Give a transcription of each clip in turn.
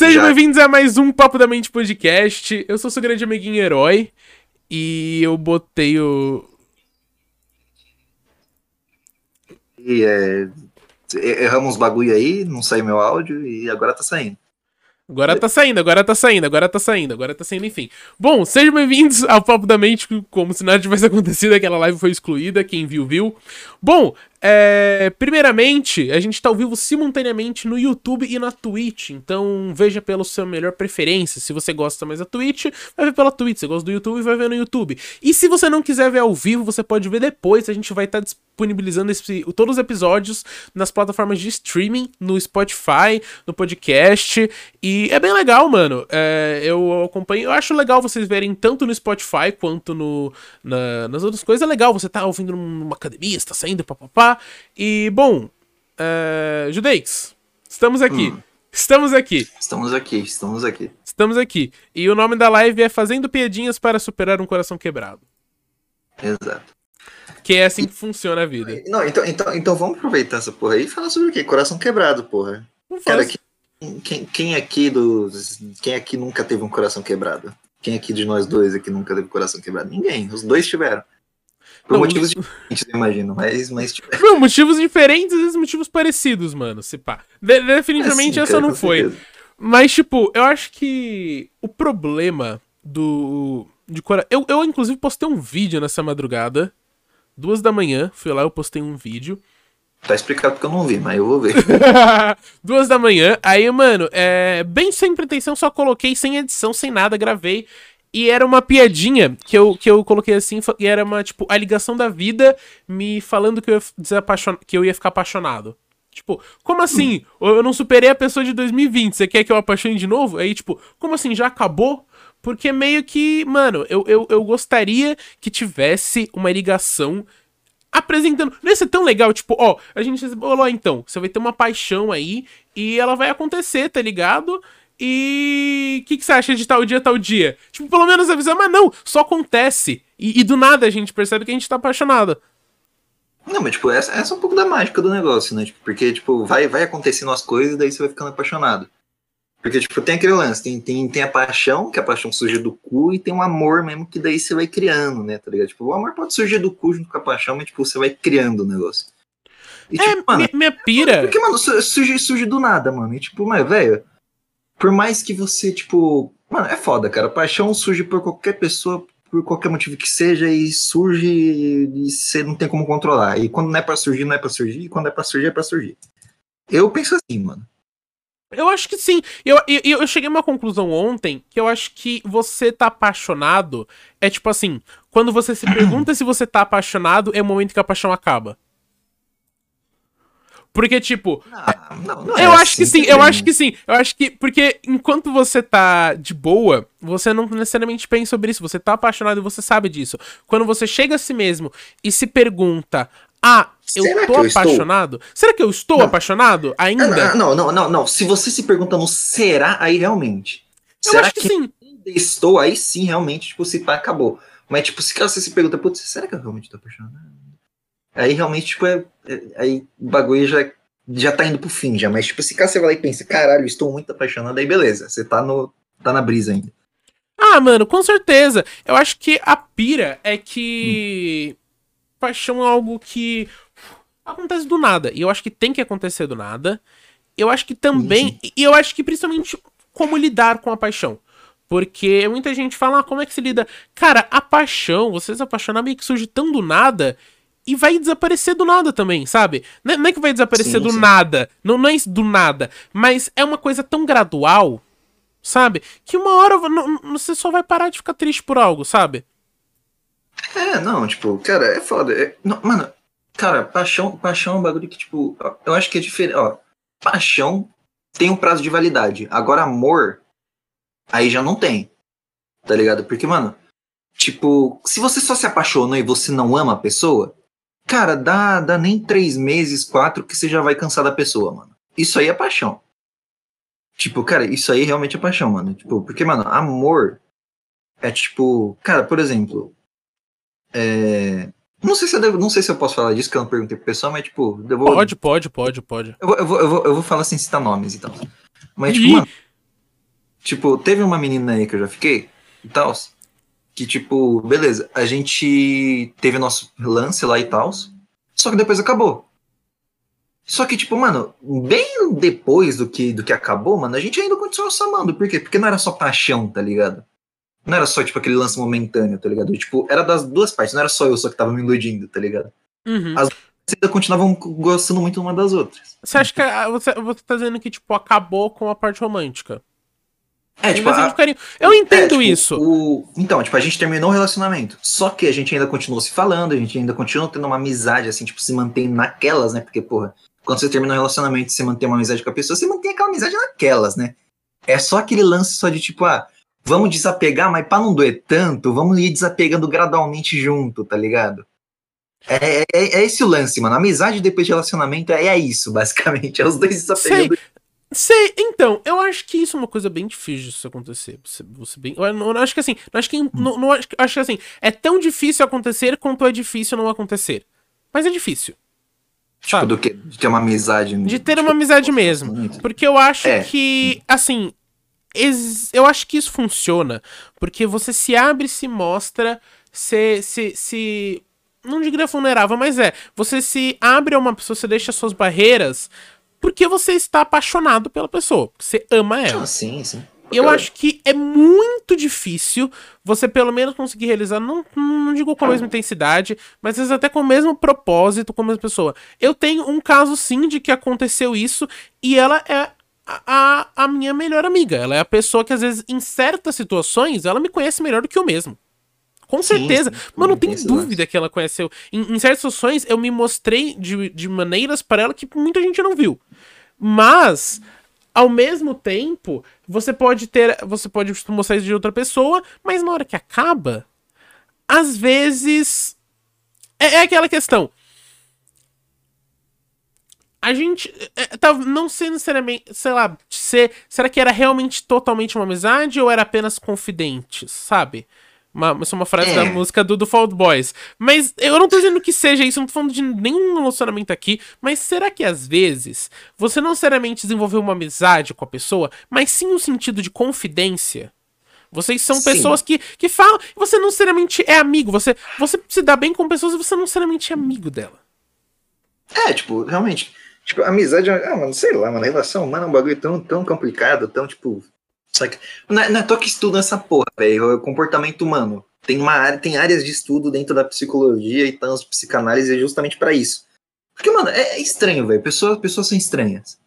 Sejam bem-vindos a mais um Papo da Mente Podcast. Eu sou seu grande amiguinho herói. E eu botei o. E é. Erramos bagulho aí, não saiu meu áudio e agora tá saindo. Agora tá saindo, agora tá saindo, agora tá saindo, agora tá saindo, enfim. Bom, sejam bem-vindos ao Papo da Mente, como se nada tivesse acontecido, aquela live foi excluída, quem viu, viu. Bom, é, primeiramente, a gente tá ao vivo simultaneamente no YouTube e na Twitch, então veja pela sua melhor preferência. Se você gosta mais da Twitch, vai ver pela Twitch. Se você gosta do YouTube, vai ver no YouTube. E se você não quiser ver ao vivo, você pode ver depois. A gente vai estar tá disponibilizando esse, todos os episódios nas plataformas de streaming, no Spotify, no podcast. E é bem legal, mano. É, eu acompanho. Eu acho legal vocês verem tanto no Spotify quanto no, na, nas outras coisas. É legal, você tá ouvindo numa academia, está saindo, papapá. E, bom, uh, Judeix, estamos aqui. Hum. Estamos aqui. Estamos aqui, estamos aqui. Estamos aqui. E o nome da live é Fazendo Piadinhas para Superar um Coração Quebrado. Exato. Que é assim que funciona a vida. Não, então, então, então vamos aproveitar essa porra aí e falar sobre o quê? Coração quebrado, porra. Não Cara, quem, quem, quem, aqui dos. Quem aqui nunca teve um coração quebrado? Quem aqui de nós dois aqui nunca teve coração quebrado? Ninguém. Os dois tiveram. Por não, motivos diferentes, eu imagino, mas, mas tipo... Não, motivos diferentes e motivos parecidos, mano, se pá. De definitivamente é, sim, essa cara, não foi. Certeza. Mas, tipo, eu acho que o problema do... De cora... eu, eu, inclusive, postei um vídeo nessa madrugada, duas da manhã, fui lá, eu postei um vídeo. Tá explicado porque eu não vi, mas eu vou ver. duas da manhã, aí, mano, é... bem sem pretensão, só coloquei sem edição, sem nada, gravei. E era uma piadinha que eu, que eu coloquei assim, e era uma, tipo, a ligação da vida me falando que eu, ia que eu ia ficar apaixonado. Tipo, como assim? Eu não superei a pessoa de 2020, você quer que eu apaixone de novo? Aí, tipo, como assim? Já acabou? Porque meio que, mano, eu, eu, eu gostaria que tivesse uma ligação apresentando. Não ia ser tão legal, tipo, ó, a gente falou, então, você vai ter uma paixão aí e ela vai acontecer, tá ligado? E o que, que, você acha de tal dia, tal dia? Tipo, pelo menos avisar, mas não, só acontece. E, e, do nada a gente percebe que a gente tá apaixonado. Não, mas tipo, essa, essa é um pouco da mágica do negócio, né? Tipo, porque, tipo, vai, vai acontecendo as coisas e daí você vai ficando apaixonado. Porque, tipo, tem aquele lance, tem, tem, tem a paixão, que a paixão surge do cu, e tem um amor mesmo que daí você vai criando, né? Tá ligado? Tipo, o amor pode surgir do cu junto com a paixão, mas, tipo, você vai criando o negócio. E, é, tipo, mano, minha pira. Porque, mano, surge, surge do nada, mano. E, tipo, mas, velho, por mais que você, tipo. Mano, é foda, cara. Paixão surge por qualquer pessoa, por qualquer motivo que seja, e surge e você não tem como controlar. E quando não é pra surgir, não é pra surgir, e quando é pra surgir, é pra surgir. Eu penso assim, mano. Eu acho que sim. Eu, eu, eu cheguei a uma conclusão ontem que eu acho que você tá apaixonado é tipo assim: quando você se pergunta se você tá apaixonado, é o momento que a paixão acaba. Porque, tipo. Não, não, não eu é acho assim que sim, eu acho que sim. Eu acho que. Porque enquanto você tá de boa, você não necessariamente pensa sobre isso. Você tá apaixonado e você sabe disso. Quando você chega a si mesmo e se pergunta. Ah, eu Será tô eu apaixonado? Estou? Será que eu estou não. apaixonado ainda? Não, não, não, não. Se você se pergunta no será, aí realmente. Eu será acho que, que sim. estou? Aí sim, realmente, tipo, se pá, acabou. Mas, tipo, se você se pergunta, putz, será que eu realmente tô apaixonado? Aí realmente, tipo, é, é, aí o bagulho já, já tá indo pro fim já. Mas, tipo, se caso você vai lá e pensa, caralho, estou muito apaixonado, aí beleza, você tá, no, tá na brisa ainda. Ah, mano, com certeza. Eu acho que a pira é que. Hum. Paixão é algo que acontece do nada. E eu acho que tem que acontecer do nada. Eu acho que também. E eu acho que principalmente como lidar com a paixão. Porque muita gente fala, ah, como é que se lida? Cara, a paixão, você se apaixonar meio que surge tão do nada e vai desaparecer do nada também, sabe? Não é, não é que vai desaparecer sim, do sim. nada, não, não é do nada, mas é uma coisa tão gradual, sabe? Que uma hora não, você só vai parar de ficar triste por algo, sabe? É, não, tipo, cara, é foda. É, não, mano, cara, paixão, paixão é um bagulho que, tipo, eu acho que é diferente. Ó, paixão tem um prazo de validade. Agora, amor, aí já não tem. Tá ligado? Porque, mano, tipo, se você só se apaixonou e você não ama a pessoa, Cara, dá, dá nem três meses, quatro, que você já vai cansar da pessoa, mano. Isso aí é paixão. Tipo, cara, isso aí realmente é paixão, mano. Tipo, porque, mano, amor é tipo. Cara, por exemplo. É. Não sei, se eu devo, não sei se eu posso falar disso, que eu não perguntei pro pessoal, mas, tipo. Vou... Pode, pode, pode, pode. Eu vou, eu, vou, eu, vou, eu vou falar sem citar nomes e tal. Mas, tipo, mano, Tipo, teve uma menina aí que eu já fiquei e tal. Que, tipo, beleza, a gente teve nosso lance lá e tal. Só que depois acabou. Só que, tipo, mano, bem depois do que, do que acabou, mano, a gente ainda continuou se amando. Por quê? Porque não era só paixão, tá ligado? Não era só, tipo, aquele lance momentâneo, tá ligado? Tipo, era das duas partes, não era só eu só que tava me iludindo, tá ligado? Uhum. As ainda continuavam gostando muito uma das outras. Você acha que a- você, você tá dizendo que, tipo, acabou com a parte romântica? É, tipo, a-. Eu entendo É, tipo, isso. o- Então, tipo, a gente terminou o relacionamento. Só que a gente ainda continuou se falando, a gente ainda continuou tendo uma amizade, assim, tipo, se mantém naquelas, né? Porque, porra, quando você termina um relacionamento e você mantém uma amizade com a pessoa, você mantém aquela amizade naquelas, né? É só aquele lance só de, tipo, ah, vamos desapegar, mas pra não doer tanto, vamos ir desapegando gradualmente junto, tá ligado? É, é, é esse o lance, mano. Amizade depois de relacionamento é, é isso, basicamente. É os dois desapegando. Sei, então, eu acho que isso é uma coisa bem difícil de acontecer. Você, você bem, eu, não- eu acho que assim, eu acho que, não, não acho, acho que assim, é tão difícil acontecer quanto é difícil não acontecer. Mas é difícil. Tipo, sabe? do que? De ter uma amizade. De ter tipo, uma amizade mesmo. relacionamento. Porque eu acho É. que, assim, ex- eu acho que isso funciona porque você se abre e se mostra, se, se, se. Não diria vulnerável, mas é. Você se abre a uma pessoa, você deixa suas barreiras porque você está apaixonado pela pessoa. porque Você ama ela. Ah, sim, sim. Eu acho que é muito difícil você pelo menos conseguir realizar, não, não digo com a mesma intensidade, mas às vezes até com o mesmo propósito com a mesma pessoa. Eu tenho um caso sim de que aconteceu isso e ela é a, a, a minha melhor amiga. Ela é a pessoa que às vezes em certas situações ela me conhece melhor do que eu mesmo. Com certeza. sim, Mano, não tem dúvida que ela conheceu. Em, em certas situações eu me mostrei de, de maneiras para ela que muita gente não viu. Mas, ao mesmo tempo, você pode ter. Você pode mostrar isso de outra pessoa, mas na hora que acaba, às vezes. É, é aquela questão. A gente. é, tá, não sei necessariamente. Sei lá, ser, será que era realmente totalmente uma amizade ou era apenas confidentes, sabe? Uma, isso é uma frase É. da música do, do Fault Boys. Mas eu não tô dizendo que seja isso, eu não tô falando de nenhum relacionamento aqui. Mas será que às vezes você não necessariamente desenvolveu uma amizade com a pessoa, mas sim um sentido de confidência? Vocês são Sim. pessoas que, que falam. Você não necessariamente é amigo. Você, você se dá bem com pessoas e você não necessariamente é amigo dela. É, tipo, realmente. Tipo, amizade, é- ah, mano, sei lá, mano, relação humana é um bagulho tão, tão complicado, tão, tipo. Não é, não é que estudo essa porra, velho. É comportamento humano. Tem uma área, tem áreas de estudo dentro da psicologia e tanto psicanálise é justamente pra isso. Porque, mano, é, é estranho, velho. Pessoas, pessoas são estranhas.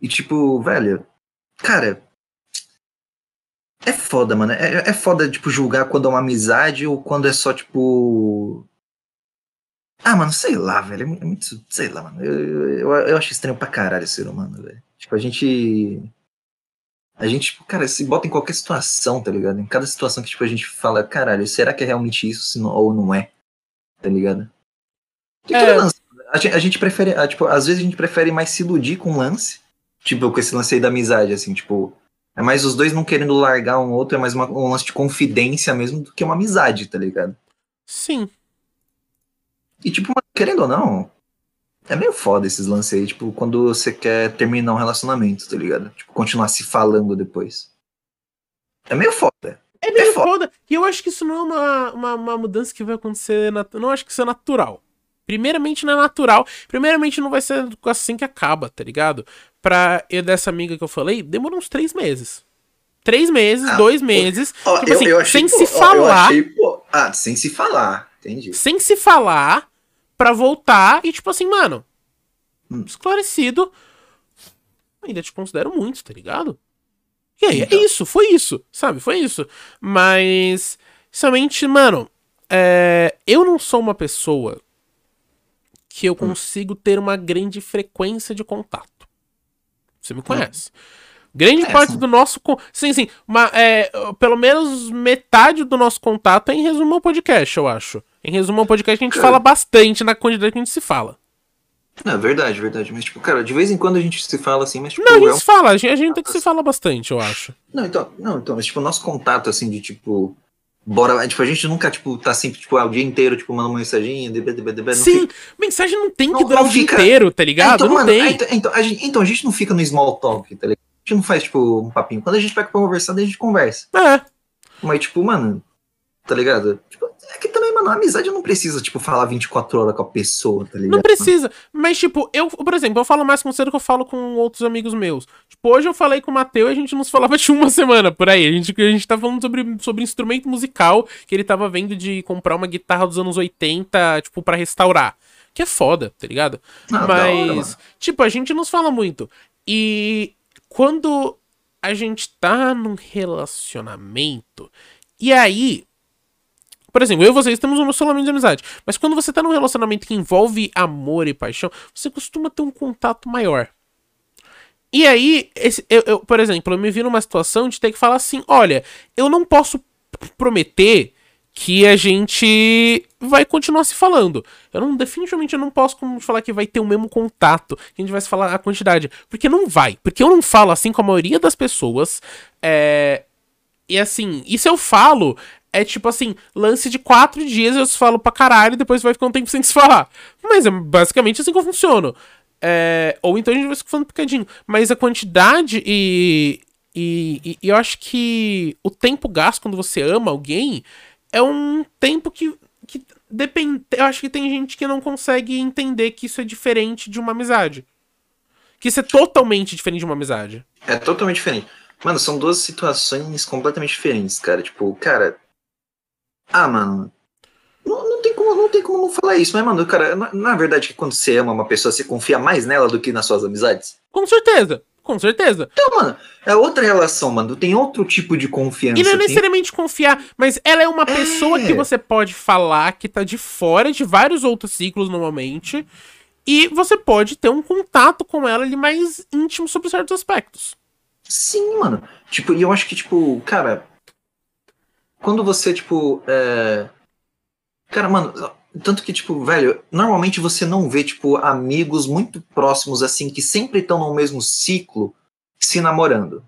E, tipo, velho, cara. É foda, mano. É, é foda, tipo, julgar quando é uma amizade ou quando é só, tipo. Ah, mano, sei lá, velho. É é muito. Sei lá, mano. Eu, eu, eu acho estranho pra caralho ser humano, velho. Tipo, a gente. A gente, tipo, cara, se bota em qualquer situação, tá ligado? Em cada situação que, tipo, a gente fala, caralho, será que é realmente isso se não- ou não é? Tá ligado? É. A gente, a gente prefere, ah, tipo, às vezes a gente prefere mais se iludir com um lance. Tipo, com esse lance aí da amizade, assim, tipo. É mais os dois não querendo largar um outro, é mais uma- um lance de confidência mesmo do que uma amizade, tá ligado? Sim. E, tipo, querendo ou não, é meio foda esses lances aí, tipo, quando você quer terminar um relacionamento, tá ligado? Tipo, continuar se falando depois. É meio foda. É meio É foda. foda. E eu acho que isso não é uma, uma, uma mudança que vai acontecer. nat- Não acho que isso é natural. Primeiramente, não é natural. Primeiramente, não vai ser assim que acaba, tá ligado? Pra eu dessa amiga que eu falei, demorou uns três meses. Três meses, Ah, dois pô. meses. Ó, tipo assim, sem pô, se ó, eu falar. achei, ah, sem se falar, entendi. sem se falar pra voltar e, tipo assim, mano, Hum. esclarecido. Ainda te considero muito, tá ligado? E aí, Então. é isso, foi isso, sabe? Foi isso. Mas, somente, mano, é, eu não sou uma pessoa que Hum. eu consigo ter uma grande frequência de contato. Você me conhece. Grande É, parte sim. do nosso. Sim, sim. Uma, é, pelo menos metade do nosso contato é em resumo ao podcast, eu acho. Em resumo ao podcast, a gente Cara. fala bastante na quantidade que a gente se fala. Não, é verdade, verdade. Mas, tipo, cara, de vez em quando a gente se fala assim, mas, tipo, Não, a é gente um- se fala, a gente, a gente tem que se fala bastante, eu acho. Não, então, não, então, mas, tipo, o nosso contato, assim, de, tipo, bora, tipo, a gente nunca, tipo, tá sempre, tipo, ah, o dia inteiro, tipo, mandando db, db, db, não Sim, fica- mensagem não tem que Não- durar não o dia fica- inteiro, tá É, ligado? então, não mano, tem. é, então, então, a gente, então, a gente não fica no small talk, tá ligado? Gente não faz, tipo, um papinho. Quando a gente pega pra conversar, daí a gente conversa. É. Mas, tipo, mano, tá ligado? Tipo, é que também, mano, a amizade não precisa, tipo, falar 24 horas com a pessoa, tá ligado? Não precisa. Mas, tipo, eu, por exemplo, eu falo mais com você do que eu falo com outros amigos meus. Tipo, hoje eu falei com o Matheus e a gente não se falava de uma semana por aí. A gente, a gente tá falando sobre, sobre instrumento musical que ele tava vendo de comprar uma guitarra dos anos 80, tipo, para restaurar. Que é foda, tá ligado? Ah, hora, Mas, mano. tipo, a gente não se fala muito. E quando a gente tá num relacionamento, e aí. Por exemplo, eu e vocês temos um relacionamento de amizade. Mas quando você tá num relacionamento que envolve amor e paixão, você costuma ter um contato maior. E aí, esse- eu, eu, por exemplo, eu me vi numa situação de ter que falar assim: olha, eu não posso prometer que a gente vai continuar se falando. Eu não, definitivamente eu não posso falar que vai ter o mesmo contato, que a gente vai se falar a quantidade. Porque não vai. Porque eu não falo assim com a maioria das pessoas. É, e assim, e se eu falo, é tipo assim, lance de quatro dias eu falo pra caralho e depois vai ficar um tempo sem se falar. Mas é basicamente assim que eu funciono. É, ou então a gente vai se falando picadinho. Mas a quantidade e, e, e- e eu acho que o tempo gasto quando você ama alguém é um tempo que, que depende. Eu acho que tem gente que não consegue entender que isso é diferente de uma amizade. Que isso é totalmente diferente de uma amizade. É totalmente diferente. Mano, são duas situações completamente diferentes, cara. Tipo, cara. Ah, mano. Não, não tem como, não tem como não falar isso, mas, mano, cara, na, na verdade, que quando você ama uma pessoa, você confia mais nela do que nas suas amizades? Com certeza. Com certeza. Então, mano, é outra relação, mano. Tem outro tipo de confiança. E não é tem- necessariamente confiar, mas ela é uma pessoa que você pode falar que tá de fora de vários outros ciclos normalmente. E você pode ter um contato com ela ali mais íntimo sobre certos aspectos. Sim, mano. Tipo, e eu acho que, tipo, cara. Quando você, tipo. É... Cara, mano. Tanto que, tipo, velho, normalmente você não vê, tipo, amigos muito próximos, assim, que sempre estão no mesmo ciclo se namorando.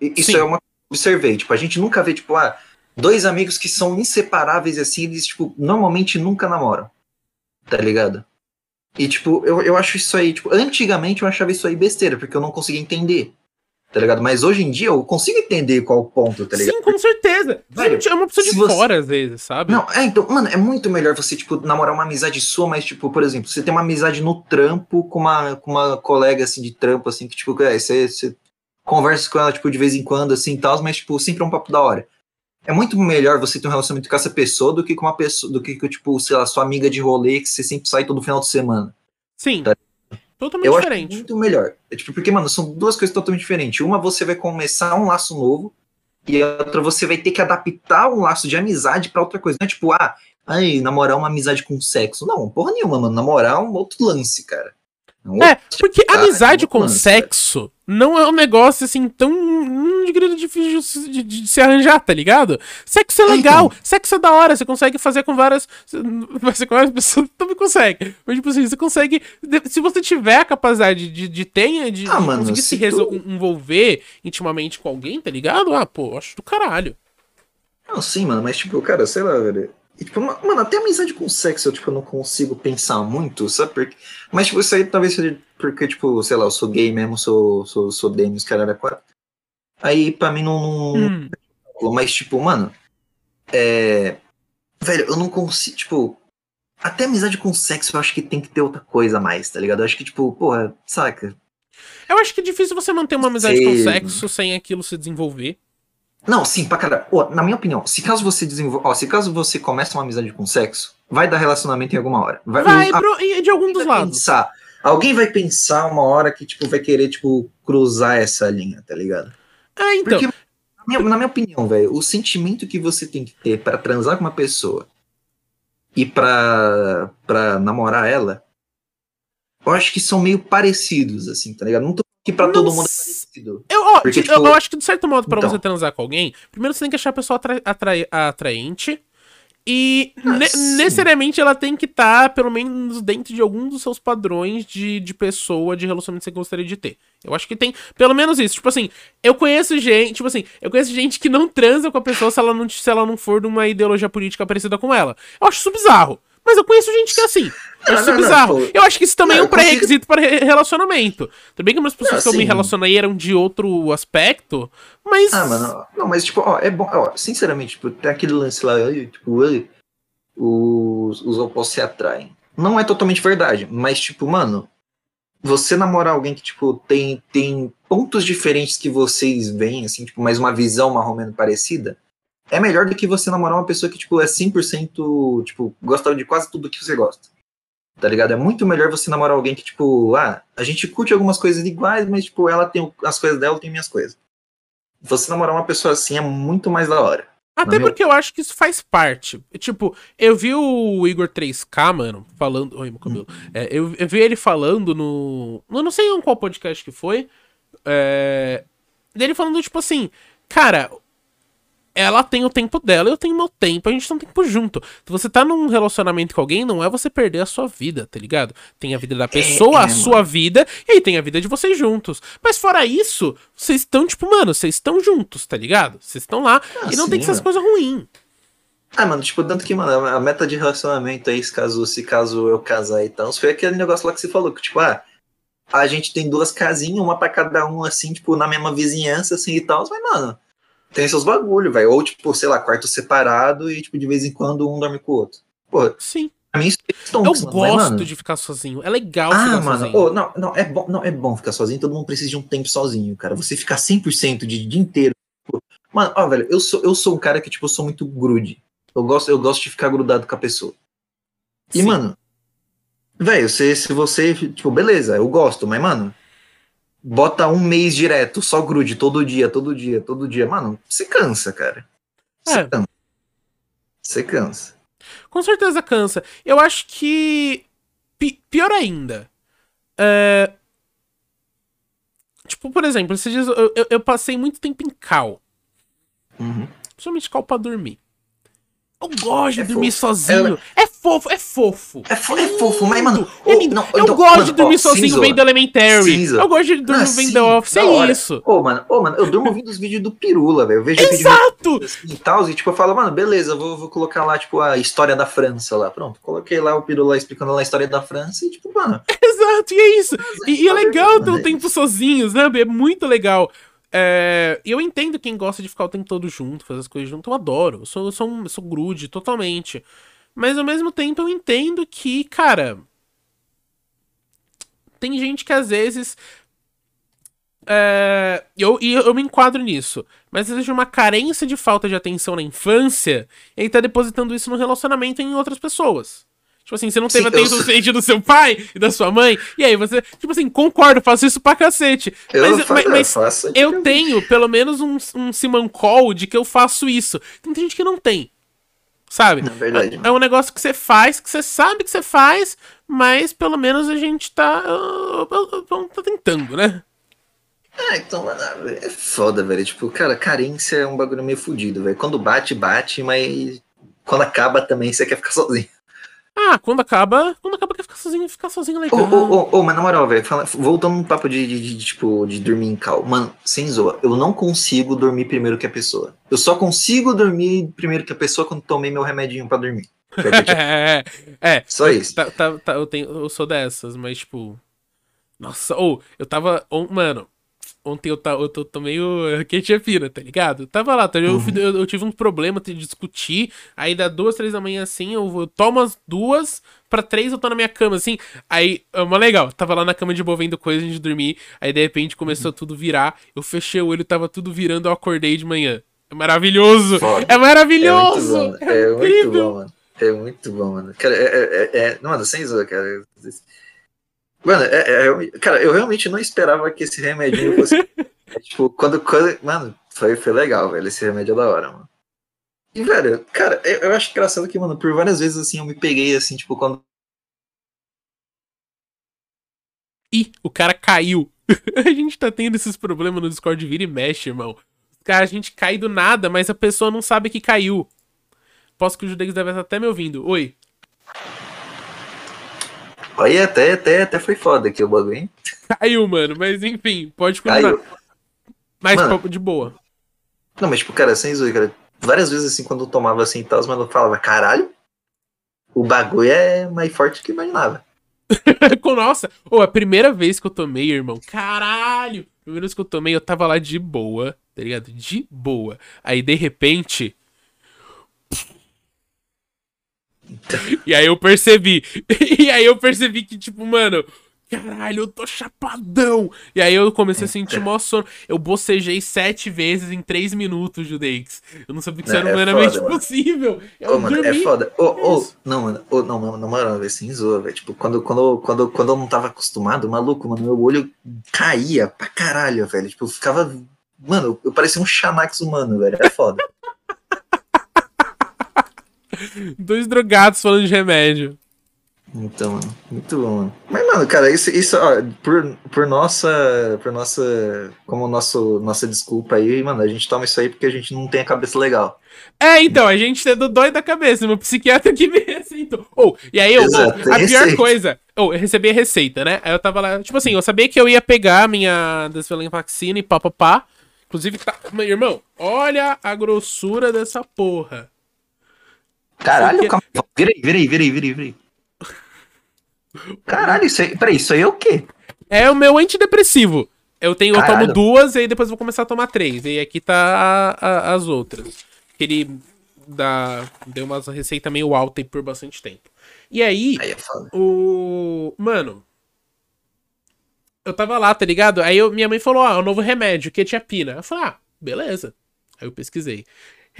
E Isso é uma coisa que eu observei. Tipo, a gente nunca vê, tipo, ah, dois amigos que são inseparáveis, assim, eles, tipo, normalmente nunca namoram. Tá ligado? E, tipo, eu, eu acho isso aí, tipo, antigamente eu achava isso aí besteira, porque eu não conseguia entender tá ligado? Mas hoje em dia eu consigo entender qual o ponto, tá ligado? Sim, com certeza. Velho, Gente, é uma pessoa de você- fora, às vezes, sabe? Não, é, então, mano, é muito melhor você, tipo, namorar uma amizade sua, mas, tipo, por exemplo, você tem uma amizade no trampo com uma, com uma colega, assim, de trampo, assim, que, tipo, é, você, você conversa com ela, tipo, de vez em quando, assim, tal, mas, tipo, sempre é um papo da hora. É muito melhor você ter um relacionamento com essa pessoa do que com uma pessoa, do que com, tipo, sei lá, sua amiga de rolê que você sempre sai todo final de semana. Sim. Tá. Totalmente Eu diferente. muito melhor. É, tipo, porque, mano, são duas coisas totalmente diferentes. Uma, você vai começar um laço novo, e a outra, você vai ter que adaptar um laço de amizade pra outra coisa. Não é tipo, ah, ai, namorar uma amizade com sexo. Não, porra nenhuma, mano. Namorar é um outro lance, cara. Um É, outro- porque Ah, amizade é com sexo não é um negócio assim tão hum, de grande difícil de, de- de se arranjar, tá ligado? Sexo é É, legal, então. sexo é da hora, você consegue fazer com várias. Fazer com várias pessoas também consegue. Mas, tipo assim, você consegue. Se você tiver a capacidade de, de ter, de, Ah, de mano, conseguir se tu- envolver intimamente com alguém, tá ligado? Ah, pô, acho do caralho. Não, sim, mano, mas tipo, cara, sei lá, velho. E, tipo, ma- mano, até amizade com sexo eu, tipo, não consigo pensar muito, sabe? Porque... Mas, tipo, isso aí talvez seja porque, tipo, sei lá, eu sou gay mesmo, sou, sou, sou Demis, caralho, é quatro. Aí, pra mim, não, não, Hum. Mas, tipo, mano, é. Velho, eu não consigo. Tipo, até amizade com sexo eu acho que tem que ter outra coisa a mais, tá ligado? Eu acho que, tipo, porra, saca? Eu acho que é difícil você manter uma amizade Sei. com sexo sem aquilo se desenvolver. Não, sim, pra caralho. Ó, na minha opinião, se caso você desenvolva. Ó, se caso você começa uma amizade com sexo, vai dar relacionamento em alguma hora. Vai, Vai a- pro, de algum dos vai lados. pensar. Alguém vai pensar uma hora que, tipo, vai querer, tipo, cruzar essa linha, tá ligado? Ah, então. Porque, na minha, na minha opinião, velho, o sentimento que você tem que ter pra transar com uma pessoa e pra, pra namorar ela, eu acho que são meio parecidos, assim, tá ligado? Não tô aqui pra todo Não mundo é parecido. Eu, ó, Porque, tipo, eu, eu acho que, de certo modo, pra então. você transar com alguém, primeiro você tem que achar a pessoa atra- atrai- atraente. E Ah, ne- necessariamente ela tem que estar, pelo menos, dentro de algum dos seus padrões de, de pessoa, de relacionamento que você gostaria de ter. Eu acho que tem pelo menos isso. Tipo assim, eu conheço gente, tipo assim, eu conheço gente que não transa com a pessoa se ela não, se ela não for de uma ideologia política parecida com ela. Eu acho isso bizarro. Mas eu conheço gente que é assim. Não, não, bizarro. pô. eu acho que isso também Não, é um pré-requisito para re- relacionamento. Também que algumas pessoas Não, que eu me assim- relacionei eram de outro aspecto, mas. Ah, mano, não, mas tipo, ó, é bom, ó, sinceramente, tipo, tem aquele lance lá, tipo, os, os opostos se atraem. Não é totalmente verdade, mas tipo, mano, você namorar alguém que, tipo, tem, tem pontos diferentes que vocês veem, assim, tipo, mas uma visão mais ou menos parecida, é melhor do que você namorar uma pessoa que, tipo, é 100%, tipo, gosta de quase tudo que você gosta. Tá ligado? É muito melhor você namorar alguém que, tipo, ah, a gente curte algumas coisas iguais, mas, tipo, ela tem as coisas dela, eu tenho minhas coisas. Você namorar uma pessoa assim é muito mais da hora. Até porque eu acho que isso faz parte. Tipo, eu vi o Igor 3K, mano, falando. Oi, meu cabelo. É, eu, eu vi ele falando no. Eu não sei em qual podcast que foi. É, dele falando, tipo assim, cara. Ela tem o tempo dela, eu tenho meu tempo, a gente tem um tempo junto. Se você tá num relacionamento com alguém, não é você perder a sua vida, tá ligado? Tem a vida da pessoa, é, a sua vida, e aí tem a vida de vocês juntos. Mas fora isso, vocês estão, tipo, mano, vocês estão juntos, tá ligado? Vocês estão lá Ah, e não sim, tem que ser as coisas ruins. Ah, mano, tipo, tanto que, mano, a meta de relacionamento aí, se caso, se caso eu casar e tal, foi aquele negócio lá que você falou, que, tipo, ah, a gente tem duas casinhas, uma pra cada um, assim, tipo, na mesma vizinhança, assim e tal, mas, mano, tem seus bagulho, velho. Ou, tipo, sei lá, quarto separado e, tipo, de vez em quando um dorme com o outro. Pô, Sim. pra mim isso é Eu stonks, mano, mas, gosto de ficar sozinho. É legal Ah, ficar mano, sozinho. ô, não, não, é bom, não, é bom ficar sozinho, todo mundo precisa de um tempo sozinho, cara. Você ficar 100% de dia inteiro. tipo, Mano, ó, velho, eu sou, eu sou um cara que, tipo, eu sou muito grude. Eu gosto, eu gosto de ficar grudado com a pessoa. E, Sim. mano, velho, se, se você, tipo, beleza, eu gosto, mas, mano, bota um mês direto, só grude, todo dia, todo dia, todo dia. Mano, você cansa, cara. Você É. cansa. Você cansa. Com certeza cansa. Eu acho que. pi- pior ainda. É... Tipo, por exemplo, esses dias eu, eu- eu passei muito tempo em cal. Uhum. Principalmente cal pra dormir. Eu gosto de É dormir fofo. sozinho. É... fofo, é fofo. É, fo- é fofo, mas, mano, É lindo. não, eu então, gosto mano, de dormir ó, sozinho vendo Elementary. Eu gosto de dormir Ah, vendo The Office. É hora. isso. Ô, mano, ô, mano, eu durmo ouvindo os vídeos do Pirula, velho. Eu vejo Exato! vídeo assim e tal, e tipo, eu falo, mano, beleza, vou, vou colocar lá, tipo, a história da França lá. Pronto, coloquei lá o Pirula explicando lá a história da França e, tipo, mano. Exato, e é isso. E, e é legal vendo, ter um mano? tempo sozinho, sabe? É muito legal. É, eu entendo quem gosta de ficar o tempo todo junto, fazer as coisas junto, eu adoro. Eu sou, sou, sou grude totalmente. Mas ao mesmo tempo eu entendo que, cara. Tem gente que às vezes. É, eu, e eu me enquadro nisso. Mas existe uma carência de falta de atenção na infância e aí tá depositando isso no relacionamento em outras pessoas. Tipo assim, você não teve Sim, eu atenção sou- suficiente do seu pai e da sua mãe, e aí você, tipo assim, concordo, faço isso pra cacete. Eu, Mas, fa- mas- eu mas faço. eu tenho pelo menos um, um simancol de que eu faço isso. Tem gente que não tem. Sabe? É verdade. É, é um negócio que você faz, que você sabe que você faz, mas pelo menos a gente tá. tá tentando, né? Ah, então, mano, é foda, velho. Tipo, cara, carência é um bagulho meio fudido, velho. Quando bate, bate, mas quando acaba também você quer ficar sozinho. Ah, quando acaba. Quando acaba quer ficar sozinho, ficar sozinho Ô, legal. ô, ô, ô, mas na moral, velho, voltando no papo de, de, de, tipo, de dormir em cal. Mano, sem zoa, eu não consigo dormir primeiro que a pessoa. Eu só consigo dormir primeiro que a pessoa quando tomei meu remedinho pra dormir. É, é, Só isso. Tá, tá, tá, eu, tenho, eu sou dessas, mas tipo. Nossa, ou, eu tava. on- mano, ontem eu, ta, eu tô, tô meio quente a pira, tá ligado? Tava lá, tá, eu, Uhum. eu, eu tive um problema de discutir, aí dá duas, três da manhã assim, eu, eu tomo as duas, pra três eu tô na minha cama, assim. Aí, é mó legal, tava lá na cama de boa vendo coisa antes de dormir, aí de repente começou tudo virar, eu fechei o olho, tava tudo virando, eu acordei de manhã. É maravilhoso! Foda. É maravilhoso! É muito bom, é muito incrível. bom, mano. É muito bom, mano. Cara, é, é, é, é- mano, sem zoa, cara. Mano, é, é, é- cara, eu realmente não esperava que esse remedinho fosse. é, tipo, quando, quando. Mano, foi, foi legal, velho. Esse remédio é da hora, mano. E, velho, cara, eu, eu acho engraçado que, mano, por várias vezes, assim, eu me peguei, assim, tipo, quando. Ih, o cara caiu. a gente tá tendo esses problemas no Discord vira e mexe, irmão. Cara, a gente cai do nada, mas a pessoa não sabe que caiu. Posso que o Judex deve estar até me ouvindo. Oi. Aí até, até, até foi foda aqui o bagulho, hein? Caiu, mano. Mas enfim, pode continuar. Caiu. Mas Mano. papo de boa. Não, mas, tipo, cara, sem zoa, cara. Várias vezes, assim, quando eu tomava assim e tal, mano, eu falava, caralho. o bagulho é mais forte do que eu imaginava. Nossa, oh, a primeira vez que eu tomei, irmão, caralho! A primeira vez que eu tomei, eu tava lá de boa, tá ligado? De boa. Aí, de repente. E aí eu percebi. E aí eu percebi que, tipo, mano, caralho, eu tô chapadão. E aí eu comecei a sentir mó sono. Eu bocejei sete vezes em três minutos, Judeix. Eu não sabia que isso era É humanamente foda, mano. possível. Eu mano, é dormi. foda. Ô, ô, Isso. não, mano, ô, não, mano, na moral, velho, sem zoa, velho. Tipo, quando, quando, quando, quando eu não tava acostumado, maluco, mano, meu olho caía pra caralho, velho. Tipo, eu ficava. Mano, eu parecia um Xanax humano, velho. É foda. Dois drogados falando de remédio. Então, mano, muito bom, mano. Mas, mano, cara, isso, isso ó, por, por nossa. Por nossa. Como nosso, nossa desculpa aí, mano, a gente toma isso aí porque a gente não tem a cabeça legal. É, então, a gente é do dói da cabeça, meu psiquiatra que me receitou. Ou, e aí eu, Exato, oh, a pior receita. coisa, ou, eu recebi a receita, né? Aí eu tava lá, tipo assim, eu sabia que eu ia pegar a minha desvalenvacina e pá, pá, pá. Inclusive, tá, meu irmão, olha a grossura dessa porra. Caralho, Porque- calma. Vira aí, vira aí, vira aí, vira aí, vira aí. Caralho, isso aí. Peraí, isso aí é o quê? É o meu antidepressivo. Eu tenho, eu tomo Caralho. duas e aí depois vou começar a tomar três. E aqui tá a- a- as outras. Que ele dá, deu uma receita meio alta aí por bastante tempo. E aí, Aí é o. Mano. Eu tava lá, tá ligado? Aí eu- minha mãe falou: ah, o novo remédio, quetiapina. Eu falei: ah, beleza. Aí eu pesquisei.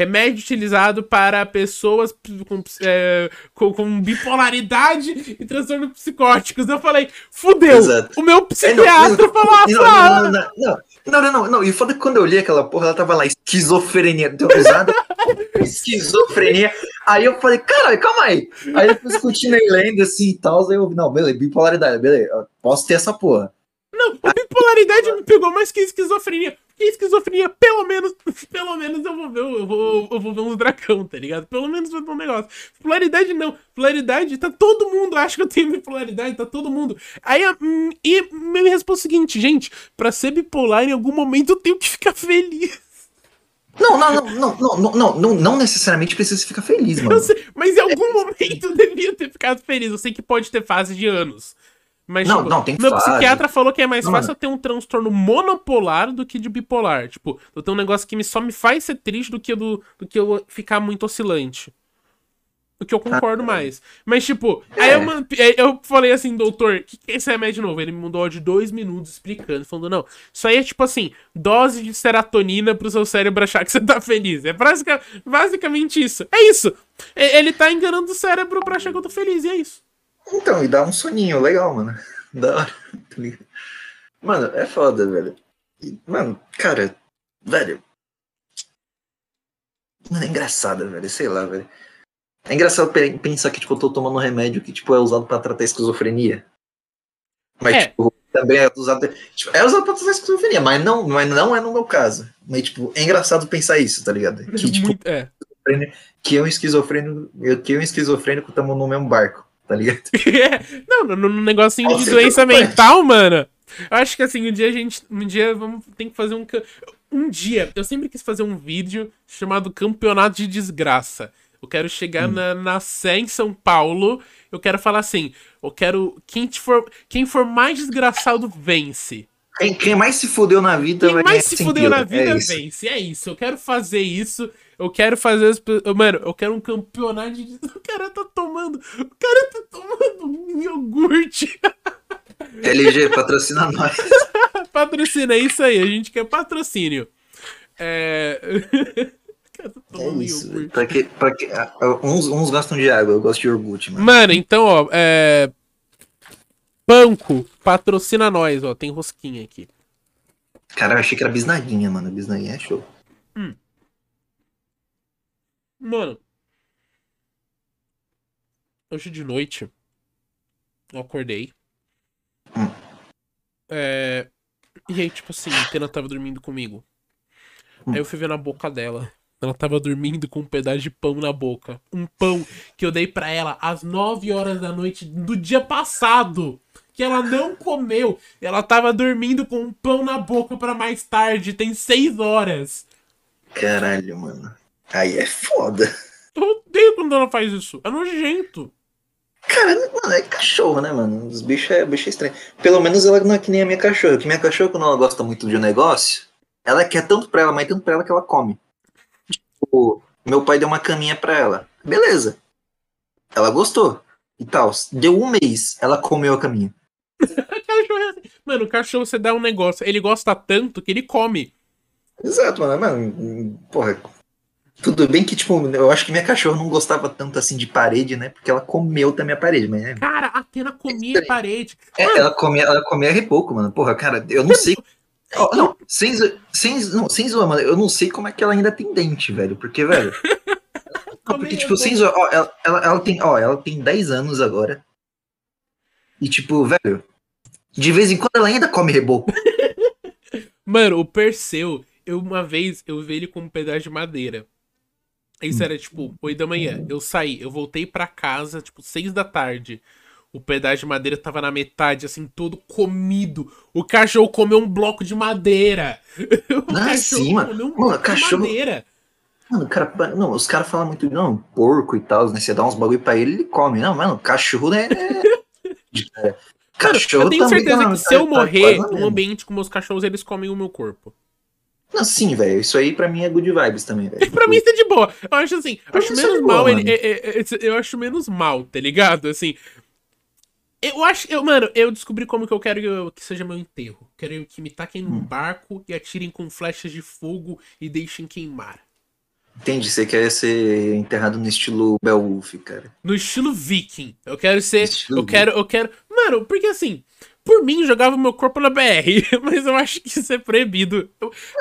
Remédio utilizado para pessoas com, é, com, com bipolaridade e transtornos psicóticos. Eu falei, fudeu! Exato. O meu É, não, psiquiatra não, falou, não, ah, não, não, não, não, não, não, não. E foda que quando eu li aquela porra, ela tava lá, esquizofrenia, deu risada, esquizofrenia. Aí eu falei, caralho, calma aí. Aí depois continuei lendo assim e tal, aí eu não, beleza, bipolaridade, beleza, eu posso ter essa porra. Não, a bipolaridade me pegou mais que a esquizofrenia. Porque a esquizofrenia, pelo menos, pelo menos eu vou ver, eu vou, eu vou ver uns dracão, tá ligado? Pelo menos vai ter um negócio. Polaridade não. Polaridade, tá todo mundo acha que eu tenho bipolaridade, tá todo mundo. Aí, a- hum, e minha resposta é a seguinte, gente, pra ser bipolar, em algum momento eu tenho que ficar feliz. Não, não, não, não, não, não, não, não, necessariamente precisa ficar feliz, mano. sei, mas em algum momento eu devia ter ficado feliz. Eu sei que pode ter fase de anos. Mas, Não, tipo, não, tem meu fase. psiquiatra falou que é mais Não, fácil eu ter um transtorno monopolar do que de bipolar. Tipo, eu tenho um negócio que me, só me faz ser triste do que, do, do que eu ficar muito oscilante. O que eu concordo mais. Mas, tipo, aí É. eu, man- aí eu falei assim, doutor, o que, que é esse remédio novo? Ele me mandou de dois minutos explicando, falando, não, isso aí é tipo assim, dose de serotonina pro seu cérebro achar que você tá feliz. É basica- basicamente isso. É isso. Ele tá enganando o cérebro pra achar que eu tô feliz, e é isso. Então, e dá um soninho legal, mano. Da hora. tá ligado? Mano, é foda, velho. E, Mano, cara, velho. Mano, é engraçado, velho. Sei lá, velho. É engraçado pe- pensar que, tipo, eu tô tomando um remédio que, tipo, é usado pra tratar esquizofrenia. Mas, É. tipo, também é usado. Tipo, é usado pra tratar esquizofrenia, mas não, mas não é no meu caso. Mas, tipo, é engraçado pensar isso, tá ligado? Que, tipo, Muito- é. que eu e um esquizofrênico, que eu e um esquizofrênico estamos no mesmo barco, tá ligado? Não, no, no negocinho de Nossa, doença eu tô- mental, mano. Eu acho que assim, um dia a gente. Um dia vamos tem que fazer um. Um dia, eu sempre quis fazer um vídeo chamado Campeonato de Desgraça. Eu quero chegar Hum. na, na Sé em São Paulo. Eu quero falar assim. Eu quero. Quem, for, quem for mais desgraçado vence. Quem, quem mais se fudeu na vida Quem mais se 100 fudeu na vida é vence. É isso. Eu quero fazer isso. Eu quero fazer as pe- Mano, eu quero um campeonato de. O cara tá tomando. O cara tá tomando iogurte. LG patrocina nós. Patrocina, é isso aí. A gente quer patrocínio. É. O cara tá É tomando isso. iogurte. Pra que, pra que, ah, uns, uns gostam de água, eu gosto de iogurte, mano. Mano, então, ó. É. Banco, patrocina nós, ó. Tem rosquinha aqui. Cara, eu achei que era bisnaguinha, mano. Bisnaguinha é show. Mano. Hoje de noite. Eu acordei. Hum. É. E aí, tipo assim, a Tena tava dormindo comigo. Hum. Aí eu fui ver na boca dela. Ela tava dormindo com um pedaço de pão na boca. Um pão que eu dei pra ela às 9 horas da noite do dia passado. Que ela não comeu. Ela tava dormindo com um pão na boca pra mais tarde. Tem 6 horas. Caralho, mano. Aí é foda. Eu odeio quando ela faz isso. É nojento. Cara, mano, é cachorro, né, mano? Os bichos é, bicho é estranho. Pelo menos ela não é que nem a minha cachorra. Que minha cachorra, quando ela gosta muito de um negócio, ela quer tanto pra ela, mas tanto pra ela que ela come. Tipo, meu pai deu uma caminha pra ela. Beleza. Ela gostou. E tal. Deu um mês, ela comeu a caminha. é assim. Mano, o cachorro você dá um negócio, ele gosta tanto que ele come. Exato, mano. mano porra, tudo bem que, tipo, eu acho que minha cachorra não gostava tanto assim de parede, né? Porque ela comeu também a parede, mas. né? Cara, a Atena comia a parede. É, ela comia, ela comia reboco, mano. Porra, cara, eu não sei. Oh, não, sem, sem, não, sem zoar, mano, eu não sei como é que ela ainda tem dente, velho. Porque, velho. não, porque, tipo, sem zoar, ó, ela, ela, ela, tem, ó, ela tem 10 anos agora. E, tipo, velho, de vez em quando ela ainda come reboco. mano, o Perseu, eu uma vez eu vi ele com um pedaço de madeira. Isso era tipo 8 da manhã. Eu saí, eu voltei para casa, tipo, 6 da tarde. O pedaço de madeira tava na metade, assim, todo comido. O cachorro comeu um bloco de madeira. O ah, sim, mano. comeu um bloco mano, cachorro... de madeira. Mano, cara, não, os caras falam muito, não, porco e tal, né? Você dá uns bagulho pra ele, ele come. Não, mano, cachorro é. é cachorro Eu tenho certeza que se eu morrer num ambiente com meus cachorros, eles comem o meu corpo. Não, sim, velho. Isso aí pra mim é good vibes também, velho. pra mim é de boa. Eu acho assim, acho menos mal boa, ele, é, é, é, eu acho menos mal, tá ligado? Assim. Eu acho. Eu, mano, eu descobri como que eu quero que, eu, que seja meu enterro. Quero que me taquem num hum. barco e atirem com flechas de fogo e deixem queimar. Entendi, você quer ser enterrado no estilo Beowulf, cara. No estilo viking. Eu quero ser. Eu quero, eu quero. Mano, porque assim, por mim, jogava meu corpo na BR, mas eu acho que isso é proibido.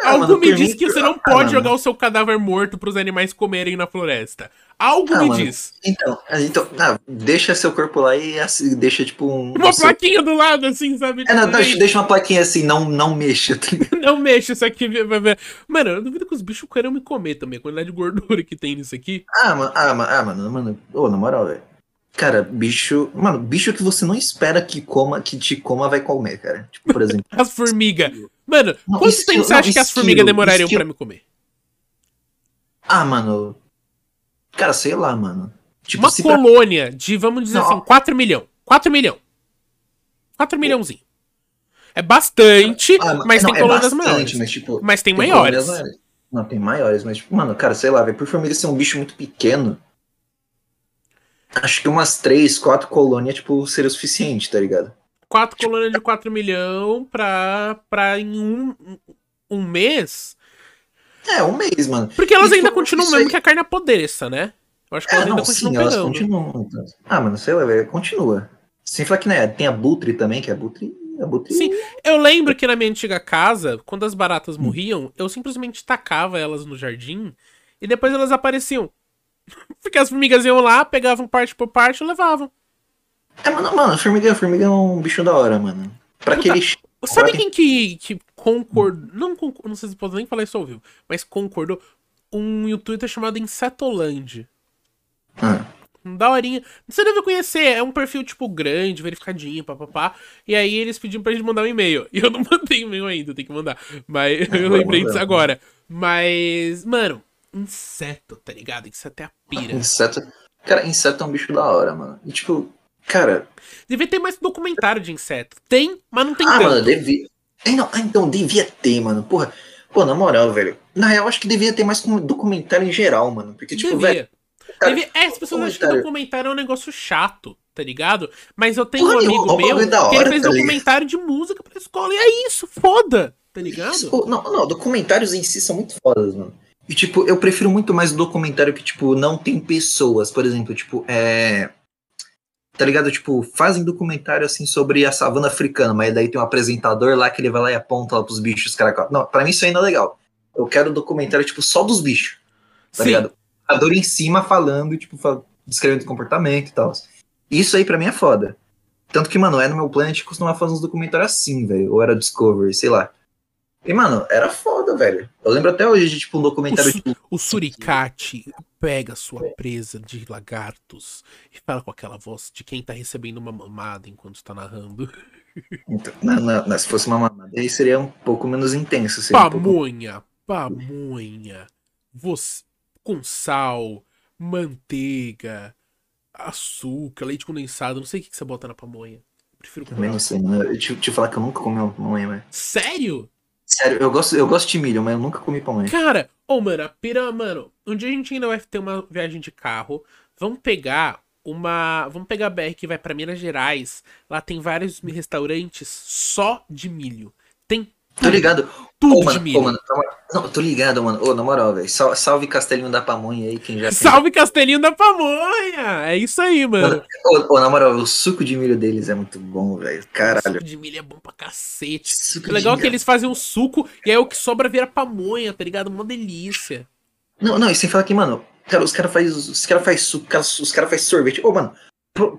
Ah, Algo me diz que você não ah, pode jogar o seu cadáver morto para os animais comerem na floresta. Algo ah, me mano, diz. Então, então ah, deixa seu corpo lá e assim, deixa tipo um. Uma plaquinha do lado, assim, sabe? É, não, deixa, deixa uma plaquinha assim, não, não mexa. Tá não mexa, isso aqui. Mano, eu duvido que os bichos queiram me comer também, a quantidade de gordura que tem nisso aqui. Ah, mano, ah, mano, ah, mano, mano. Ô, na moral, velho. Cara, bicho. Mano, bicho que você não espera que coma, que te coma, vai comer, cara. Tipo, por exemplo. as formigas. Mano, não, quanto tempo você acha que as formigas demorariam esquilo... pra me comer? Ah, mano. Cara, sei lá, mano. Tipo, Uma colônia pra... de, vamos dizer não, assim, 4 milhões. 4 milhões. 4 milhãozinho. É bastante, ah, mas não, tem é colônias bastante, maiores. Mas, tipo, mas tem, tem maiores. maiores. Não, tem maiores, mas, tipo, mano, cara, sei lá, velho, por formiga ser um bicho muito pequeno acho que umas três, quatro colônias, tipo, seria o suficiente, tá ligado? Quatro tipo, colônias de 4 milhões pra, pra em um, um mês. É, um mês, mano. Porque elas e, ainda tipo, continuam mesmo aí... que a carne apodreça, né? Eu acho que elas é, ainda continuam sim, pegando. Elas continuam. Ah, mano, sei lá, velho, continua. Sem falar que né, tem a Butre também, que é a Butre. A Butre... Sim, eu lembro que na minha antiga casa, quando as baratas hum. morriam, eu simplesmente tacava elas no jardim e depois elas apareciam. Porque as formigas iam lá, pegavam parte por parte e levavam. É, mano, mano, formiga, formiga é um bicho da hora, mano. Pra Puta, aquele. Sabe quem que, que concordou. Não, não sei se pode nem falar isso ao vivo, mas concordou. Um youtuber chamado Insetoland. Ah. Daorinha. Você deve conhecer, é um perfil, tipo, grande, verificadinho, papapá. E aí eles pediram pra gente mandar um e-mail. E eu não mandei e-mail ainda, tem que mandar. Mas eu lembrei disso agora. Mas, mano, inseto, tá ligado? Inseto é a pira. Inseto. Cara, inseto é um bicho da hora, mano. E tipo, cara. Devia ter mais documentário de inseto. Tem, mas não tem ah, tanto. mano, devia. É, não, ah, então, devia ter, mano. Porra. Pô, na moral, velho. Na real, acho que devia ter mais documentário em geral, mano. Porque, tipo, devia. velho. Cara, devia... É, as pessoas acham que documentário é um negócio chato, tá ligado? Mas eu tenho Porra, um amigo meu hora, que ele fez tá documentário de música pra escola e é isso, foda, tá ligado? Isso, não, não, documentários em si são muito fodas, mano. E, tipo, eu prefiro muito mais o documentário que, tipo, não tem pessoas. Por exemplo, tipo, é. Tá ligado? Tipo, fazem documentário assim sobre a savana africana, mas daí tem um apresentador lá que ele vai lá e aponta lá pros bichos, cara. Não, pra mim isso ainda é legal. Eu quero documentário, tipo, só dos bichos. Tá Sim. ligado? A dor em cima falando, tipo, descrevendo o comportamento e tal. Isso aí pra mim é foda. Tanto que, mano, é no meu Planet costumava fazer uns documentários assim, velho. Ou era Discovery, sei lá. E, mano, era foda, velho. Eu lembro até hoje de, tipo, um documentário... O, su o suricate pega sua presa de lagartos e fala com aquela voz de quem tá recebendo uma mamada enquanto tá narrando. Então, não, se fosse uma mamada, aí seria um pouco menos intenso. Pamonha, um pouco... pamonha. Você, com sal, manteiga, açúcar, leite condensado, não sei o que, que você bota na pamonha. Eu prefiro Também comer. não sei, mano. Eu te, te falar que eu nunca comi uma pamonha, velho. Sério? Sério, eu gosto, eu gosto de milho, mas eu nunca comi pamonha. Cara, ô, mano, a pira, mano, um dia a gente ainda vai ter uma viagem de carro. Vamos pegar uma. Vamos pegar a BR que vai pra Minas Gerais. Lá tem vários restaurantes só de milho. Tem Tô ligado. Tudo de mano, milho. ô, mano, não, tô ligado, mano. Ô, na moral, velho. sal- Salve Castelinho da Pamonha aí, quem já Salve Castelinho da Pamonha! É isso aí, mano. Ô, na moral, o suco de milho deles é muito bom, velho. Caralho. Suco de milho é bom pra cacete. Suco O legal é de que eles fazem um suco e aí o que sobra vira pamonha, tá ligado? Uma delícia. Não, não, e sem falar que, mano, cara, os caras fazem os cara faz suco, os caras fazem sorvete. Ô, mano,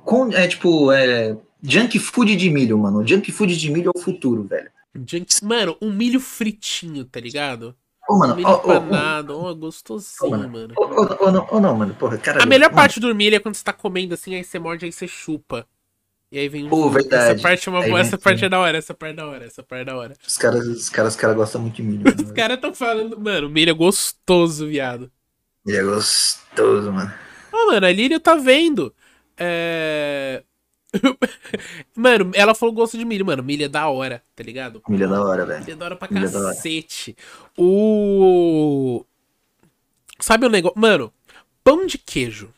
com, é tipo, é. Junk food de milho, mano. Junk food de milho é o futuro, velho. Junk- Mano, um milho fritinho, tá ligado? Ô, Um mano, milho ó, ó, ó, empanado, ó, gostosinho, Ô, mano. mano. ô, não, ô, não, mano, porra, cara. A melhor parte do milho é quando você tá comendo assim, aí você morde, aí você chupa. E aí vem um. Pô, verdade. Essa parte é uma Aí boa, essa assim. parte é da hora, essa parte é da hora, essa parte é da hora. Os caras, os caras, os caras gostam muito de milho. Os Mano. caras tão falando, mano, milho é gostoso, viado. Ele é gostoso, mano. Ó, mano, a Lírio tá vendo. É. mano, ela falou gosto de milho, mano. Milho é da hora, tá ligado? Milho é da hora, velho. Milho é da hora pra Milho é cacete. O. Sabe o negócio? Mano, pão de queijo.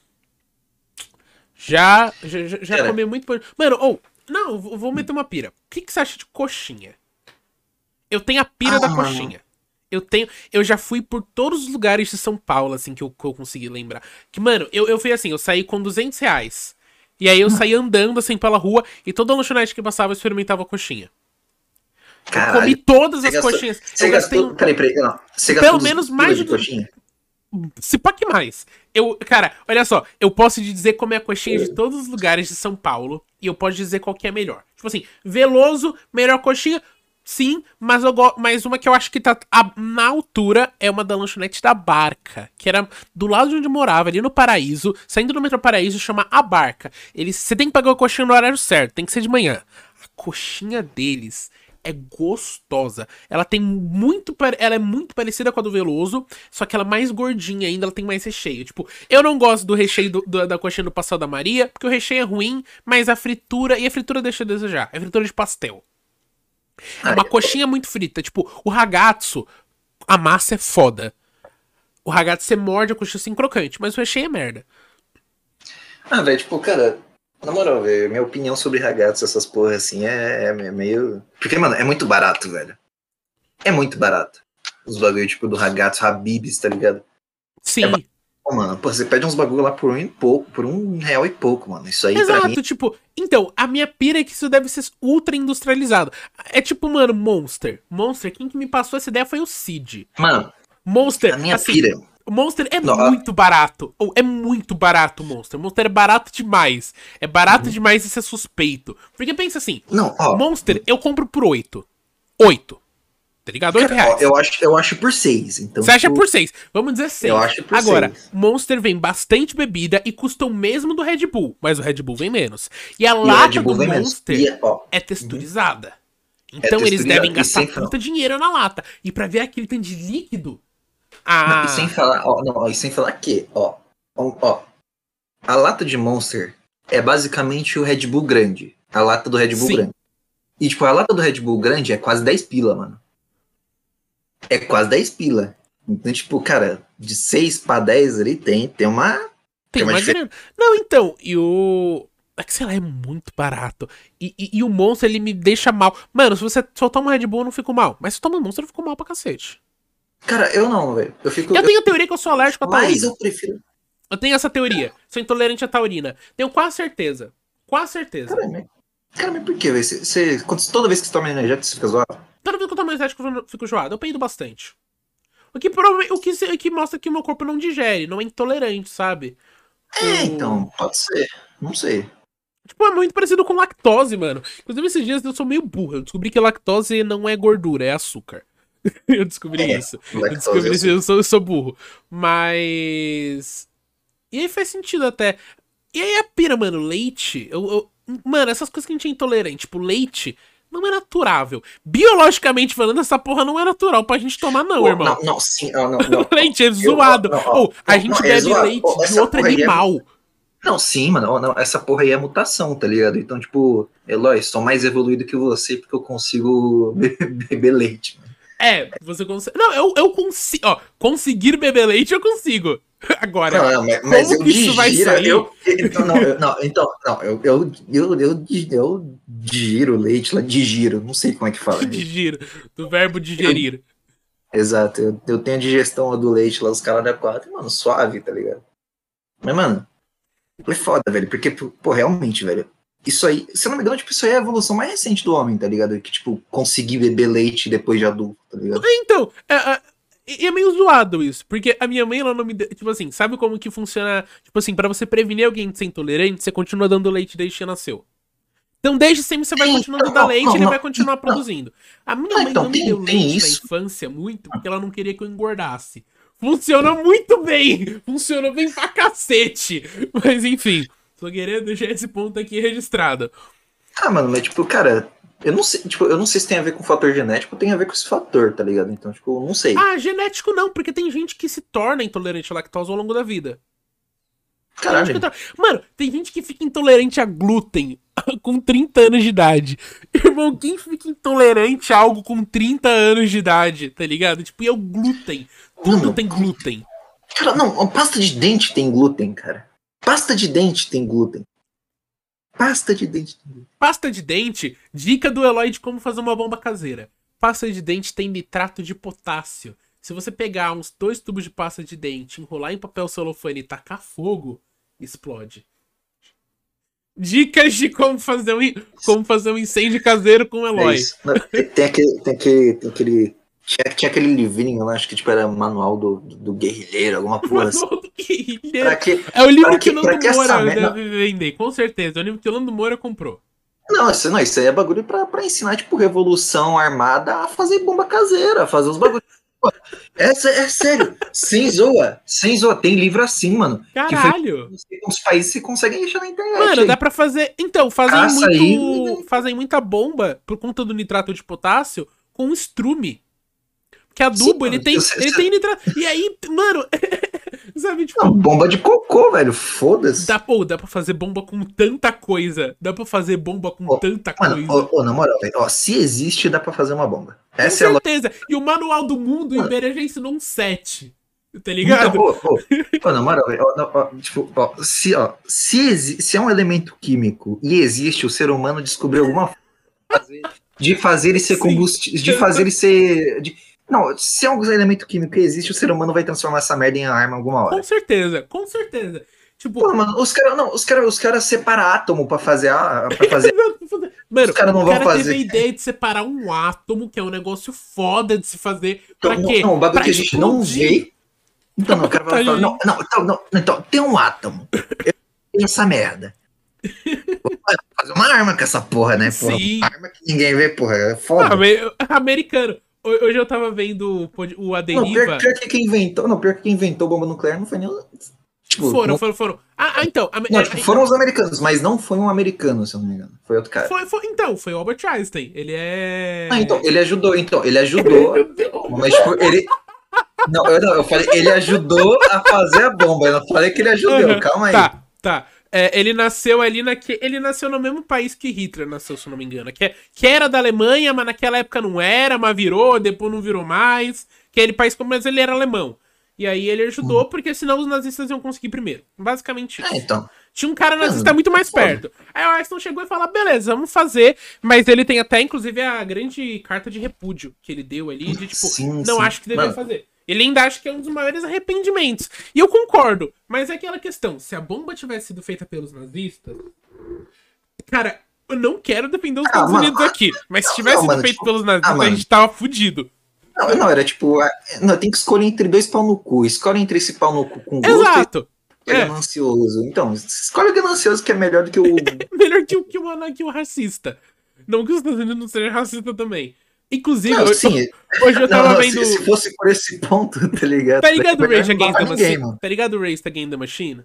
Já, já, já, comi muito pão. Mano, ou. não, eu vou meter uma pira. O que, que você acha de coxinha? Eu tenho a pira Ah, da coxinha. Eu tenho. Eu já fui por todos os lugares de São Paulo, assim, que eu, que eu consegui lembrar. Que, mano, eu, eu fui assim, eu saí com 200 reais. E aí eu saí andando, assim, pela rua, e toda lanchonete que passava eu experimentava coxinha. Eu Caralho. comi todas as gastou- coxinhas. Você eu gastei gastou. Peraí, peraí. Não. Você Pelo gastou uns menos mais de coxinha? Se pá que mais. Eu, cara, olha só, eu posso te dizer como é a coxinha de todos os lugares de São Paulo e eu posso dizer qual que é melhor. Tipo assim, Veloso, melhor coxinha, sim, mas, eu mas uma que eu acho que tá na altura é uma da lanchonete da Barca, que era do lado de onde eu morava, ali no Paraíso, saindo do metrô Paraíso, chama A Barca. Eles, você tem que pagar a coxinha no horário certo, tem que ser de manhã. A coxinha deles é gostosa. Ela tem muito. Ela é muito parecida com a do Veloso, só que ela é mais gordinha ainda, ela tem mais recheio. Tipo, eu não gosto do recheio do- do- da coxinha do Pastel da Maria, porque o recheio é ruim, mas a fritura. E a fritura deixa a desejar. É fritura de pastel. É uma coxinha muito frita. Tipo, o ragazzo, a massa é foda. O ragazzo você morde a coxinha assim crocante, mas o recheio é merda. Ah, velho, tipo, cara, na moral, velho, minha opinião sobre ragazzi, essas porra assim, é, é meio. Porque, mano, é muito barato, velho. É muito barato. Os bagulho, tipo, do ragazzo, Habibs, tá ligado? Sim. ba- Pô, mano, pô, você pede uns bagulho lá por um e pouco, por um real e pouco, mano. Isso aí pra mim. Exato, tipo, então, a minha pira é que isso deve ser ultra industrializado. É tipo, mano, Monster. Monster, quem que me passou essa ideia foi o Cid. Mano, Monster, a minha assim, pira. Monster é Não, a- muito barato. Ou é muito barato o Monster. Monster é barato demais. É barato Uhum. demais isso é suspeito. Porque pensa assim, Não, ó. Monster eu compro por 8. 8. Tá ligado? 8 cara, ó, reais. eu, acho, eu acho por seis. Então, Você acha tipo, por 6. Vamos dizer 6. Eu acho por Agora, seis. Monster vem bastante bebida e custa o mesmo do Red Bull. Mas o Red Bull vem menos. E a e lata do. Monster E, ó, é texturizada. Então eles texturizada, devem gastar puta dinheiro na lata. E pra ver aquele tanto de líquido. Não, e sem falar, ó, não, e sem falar que, ó, ó, ó, a lata de Monster é basicamente o Red Bull grande. A lata do Red Bull Sim. grande. E, tipo, a lata do Red Bull grande é quase 10 pila, mano. É quase 10 pila. Então, tipo, cara, de 6 pra 10 ali tem, tem uma. tem tem uma grana. Não, então, e o. É que sei lá, é muito barato. E, e, e o Monster, ele me deixa mal. Mano, se você só toma Red Bull, eu não fico mal. Mas se toma Monster, eu fico mal pra cacete. Cara, eu não, velho. Eu fico. Eu tenho a teoria que eu sou alérgico a Mas taurina. eu prefiro. Eu tenho essa teoria. Sou intolerante à taurina. Tenho quase certeza. Quase certeza. Cara, mas, cara, mas por que, velho? Toda vez que você toma energético, você fica zoado? Toda vez que eu tomo energético, eu fico joado. Eu peido bastante. O que, o que, o que mostra que o meu corpo não digere, não é intolerante, sabe? É, O- então, pode ser. Não sei. Tipo, é muito parecido com lactose, mano. Inclusive, esses dias eu sou meio burro. Eu descobri que lactose não é gordura, é açúcar. eu descobri É, isso. Eu Lactose, descobri isso, eu sou, eu sou burro. Mas. E aí faz sentido até. E aí a pira, mano, leite. Eu, eu- Mano, essas coisas que a gente é intolerante, tipo, leite. Não é naturável. Biologicamente falando, essa porra não é natural pra gente tomar, não, Pô, irmão. Não, não, sim, não, não, não. leite é zoado. não, Ou a gente é bebe leite de outro é- animal. Não, sim, mano. Não, essa porra aí é mutação, tá ligado? Então, tipo, Eloy, sou mais evoluído que você porque eu consigo beber leite. Mano. É, você consegue. Não, eu, eu consigo. Ó, conseguir beber leite eu consigo. Agora, não, não, mas, como que isso vai sair? Eu, então, não, eu, não, então, não, eu, eu, eu, eu, eu digiro leite, lá, digiro, não sei como é que fala. digiro, do verbo digerir. Eu, exato, eu, eu tenho a digestão do leite lá, os caras da quatro, mano, suave, tá ligado? Mas, mano, é foda, velho, porque, pô, realmente, velho, isso aí, se eu não me engano, tipo, isso aí é a evolução mais recente do homem, tá ligado? Que, tipo, conseguir beber leite depois de adulto, tá ligado? Então, é, é, é meio zoado isso, porque a minha mãe, ela não me. De... Tipo assim, sabe como que funciona? Tipo assim, para você prevenir alguém de ser intolerante, você continua dando leite desde que nasceu. Então, desde sempre você vai continuando a dar leite e ele vai continuar produzindo. A minha mãe então, não me deu leite na infância muito porque ela não queria que eu engordasse. Funciona muito bem! Funciona bem pra cacete! Mas enfim. Tô querendo deixar esse ponto aqui registrado. Ah, mano, mas tipo, cara, eu não sei, tipo, eu não sei se tem a ver com fator genético ou tem a ver com esse fator, tá ligado? Então, tipo, eu não sei. Ah, genético não, porque tem gente que se torna intolerante à lactose ao longo da vida. Caralho. Mano, tem gente que fica intolerante a glúten com 30 anos de idade. Irmão, quem fica intolerante a algo com 30 anos de idade, tá ligado? Tipo, e é o glúten. Tudo Mano, tem glúten. Cara, não, pasta de dente tem glúten, cara. Pasta de dente tem glúten. Pasta de dente. Pasta de dente, dica do Eloy de como fazer uma bomba caseira. Pasta de dente tem nitrato de potássio. Se você pegar uns dois tubos de pasta de dente, enrolar em papel celofane e tacar fogo, explode. Dicas de como fazer um, como fazer um incêndio caseiro com o Eloy. É tem, aquele, tem, aquele, tem aquele tinha, tinha aquele livrinho lá, acho que tipo, era manual do, do, do guerrilheiro, alguma coisa assim. Manual do guerrilheiro. Que, é o livro que, que o Nando Moura deve vender, com certeza. É o livro que o Nando Moura comprou. Não, isso, não, isso aí é bagulho pra, pra ensinar, tipo, revolução armada a fazer bomba caseira, a fazer os bagulhos. É, é sério, sem zoa, sem zoa, tem livro assim, mano. Caralho! Que os países se conseguem deixar na internet. Mano, aí. dá pra fazer. Então, fazem muito. Aí. Fazem muita bomba por conta do nitrato de potássio com estrume. Que adubo, Sim, ele tem. Ele tem nitrato. E aí, mano. sabe, tipo. Não, bomba de cocô, velho. Foda-se. Dá, pô, dá pra fazer bomba com tanta coisa. Dá pra fazer bomba com tanta mano, coisa. Ô, na moral, velho, ó, se existe, dá pra fazer uma bomba. Essa com certeza. É a... E o manual do mundo, o Iberê já ensinou um 7. Tá ligado? Então, oh, na moral, ó, tipo, ó, se, ó, se, se é um elemento químico e existe, o ser humano descobriu alguma forma de fazer ele ser combustível. De fazer ele ser. De, não, se algum elemento químico existe, o ser humano vai transformar essa merda em arma alguma hora. Com certeza, com certeza. Tipo, Pô, mano, os caras não, os caras os cara separam átomo pra fazer a. Pra fazer... mano, os caras não vão cara fazer. teve a ideia de separar um átomo, que é um negócio foda de se fazer. Pra então, quê? Não, um bagulho que a gente não vê. Então, não, o cara vai falar, não, não, então, não, então, tem um átomo. Eu tenho essa merda. Vou fazer uma arma com essa porra, né? Porra, Sim. Uma arma que ninguém vê, porra. É foda. Ah, americano. Hoje eu tava vendo o Aderiva. Não, pior, pior, que quem inventou, não, pior que quem inventou bomba nuclear não foi nem. Tipo, foram, não... foram, foram. Ah, ah então. A, não, tipo, foram os americanos, mas não foi um americano, se eu não me engano. Foi outro cara. Foi, foi, então, foi o Albert Einstein. Ele é. Ah, então, ele ajudou, então, ele ajudou. mas, tipo, ele. Não eu, não, eu falei, ele ajudou a fazer a bomba. Eu não falei que ele ajudou, uhum, calma aí. Tá, tá. É, ele nasceu ali naque... Ele nasceu no mesmo país que Hitler nasceu, se não me engano. Que, é, que era da Alemanha, mas naquela época não era, mas virou, depois não virou mais. Que é ele país como, mas ele era alemão. E aí ele ajudou, hum. porque senão os nazistas iam conseguir primeiro. Basicamente isso. É, então. Tinha um cara nazista muito mais foda. perto. Aí o Einstein chegou e falou: beleza, vamos fazer. Mas ele tem até, inclusive, a grande carta de repúdio que ele deu ali, de tipo, sim, não sim. acho que deveria fazer. Ele ainda acha que é um dos maiores arrependimentos. E eu concordo, mas é aquela questão: se a bomba tivesse sido feita pelos nazistas. Cara, eu não quero defender os ah, Estados mano, Unidos aqui, mas se tivesse não, sido feito tipo, pelos nazistas, ah, a gente tava fudido. Não, não, era tipo, não, tem que escolher entre dois pau no cu. Escolhe entre esse pau no cu com gosto Exato. é. ganancioso. Então, escolhe o ganancioso que é melhor do que o. melhor que o, que o, que o racista. Não que os Estados Unidos não sejam racistas também. Inclusive, não, sim. hoje eu tava não, não, vendo. Se, se, fosse por esse ponto, tá ligado? Tá ligado o Rage Against the Machine? Tá ligado o Rage Against the Machine?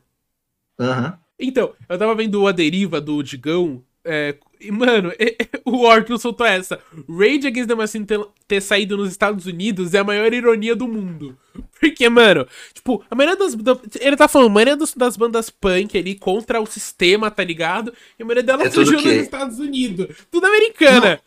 Aham. Então, eu tava vendo a deriva do Digão. É, e, mano, o Orton soltou essa. Rage Against the Machine ter, ter, saído nos Estados Unidos é a maior ironia do mundo. Porque, mano, tipo, a maioria das. da- ele tá falando, a maioria das, das bandas punk ali contra o sistema, tá ligado? E a maioria delas É surgiu nos Estados Unidos. Tudo americana.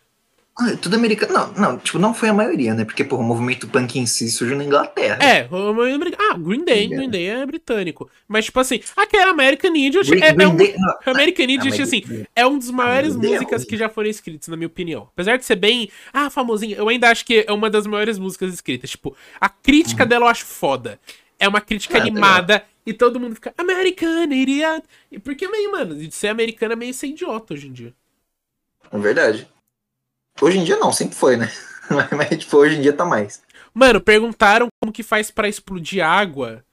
Ah, Tudo americano. Não, não, tipo, não foi a maioria, né? Porque, porra, o movimento punk em si surgiu na Inglaterra. É, ah, Green Day, Green Day é britânico. Mas, tipo assim, aquele American Idiot Green- é, é Green um. Day- não, American Ah, Idiot, assim, é um dos maiores Day é músicas que já foram escritas, na minha opinião. Apesar de ser bem, ah, famosinha, eu ainda acho que é uma das maiores músicas escritas. Tipo, a crítica dela eu acho foda. É uma crítica Ah, animada e todo mundo fica, American Idiot. E porque meio, mano, de ser americana é meio ser idiota hoje em dia. É verdade. Hoje em dia não, sempre foi, né? Mas, tipo, hoje em dia tá mais. Mano, perguntaram como que faz pra explodir água.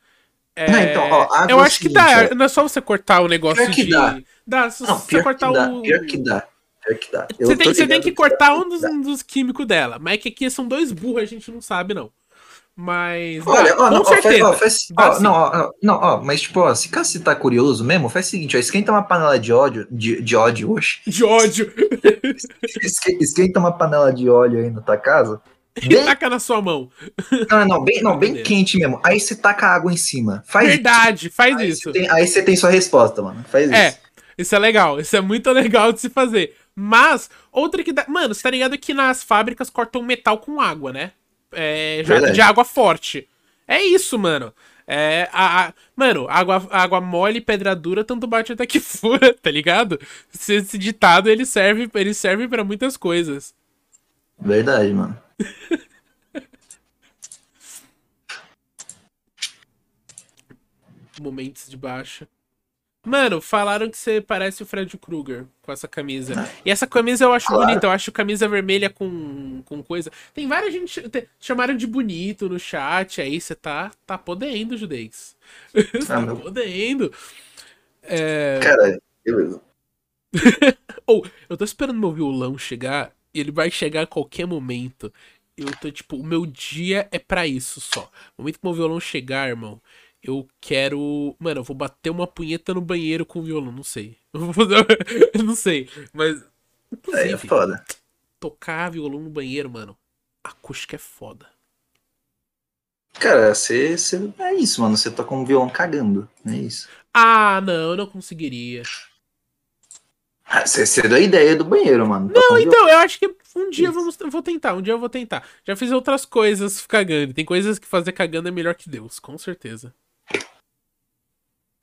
É, Não, então, ó, água eu é acho que seguinte, dá. ó. Não é só você cortar o negócio Pior que de. dá. Dá, se Não, você pior cortar que dá, o. pior que dá. Pior que dá. Eu Você tem, você tem ligado que cortar um dos, dá. dos químicos dela. Mas é que aqui são dois burros, a gente não sabe, não. Mas. Olha, ó, não, certeza. ó, faz- ó, sim. não, ó, não, ó, mas tipo, ó, se caso você tá curioso mesmo, faz o seguinte, ó, esquenta uma panela de óleo, de, de ódio, oxe, De ódio. Esque- esquenta uma panela de óleo aí na tua casa, bem, taca na sua mão. não, não, bem, não, bem quente mesmo, aí você taca água em cima, faz Verdade, faz aí isso. Tem, aí você tem sua resposta, mano, faz É, isso. isso é legal. Isso é muito legal de se fazer. Mas, outra que dá. Mano, você tá ligado que nas fábricas cortam metal com água, né? É, Verdade. de água forte. É isso, mano. É, a, a- mano, água, água mole e pedra dura, tanto bate até que fura, tá ligado? Esse, esse ditado, ele serve, ele serve para muitas coisas. Verdade, mano. Momentos de baixa. Mano, falaram que você parece o Fred Krueger com essa camisa. E essa camisa eu acho Claro. bonita, eu acho camisa vermelha com, com coisa. Tem várias gente te- chamaram de bonito no chat, aí você tá, tá podendo, Judex. Você tá meu. podendo. É... Cara, beleza. Ou, eu tô esperando meu violão chegar, e ele vai chegar a qualquer momento. Eu tô, tipo, o meu dia é pra isso só. No momento que meu violão chegar, irmão, eu quero. Mano, eu vou bater uma punheta no banheiro com o violão, não sei. Eu não sei, mas. É Inclusive, foda. tocar violão no banheiro, mano, acústica é foda. Cara, você, você, é isso, mano, você toca um violão cagando, é isso. Ah, não, eu não conseguiria. Ah, Você, você deu a ideia do banheiro, mano. Um Não, violão. então, eu acho que um dia Isso. vamos, eu vou tentar, um dia eu vou tentar. Já fiz outras coisas cagando. Tem coisas que fazer cagando é melhor que Deus, com certeza.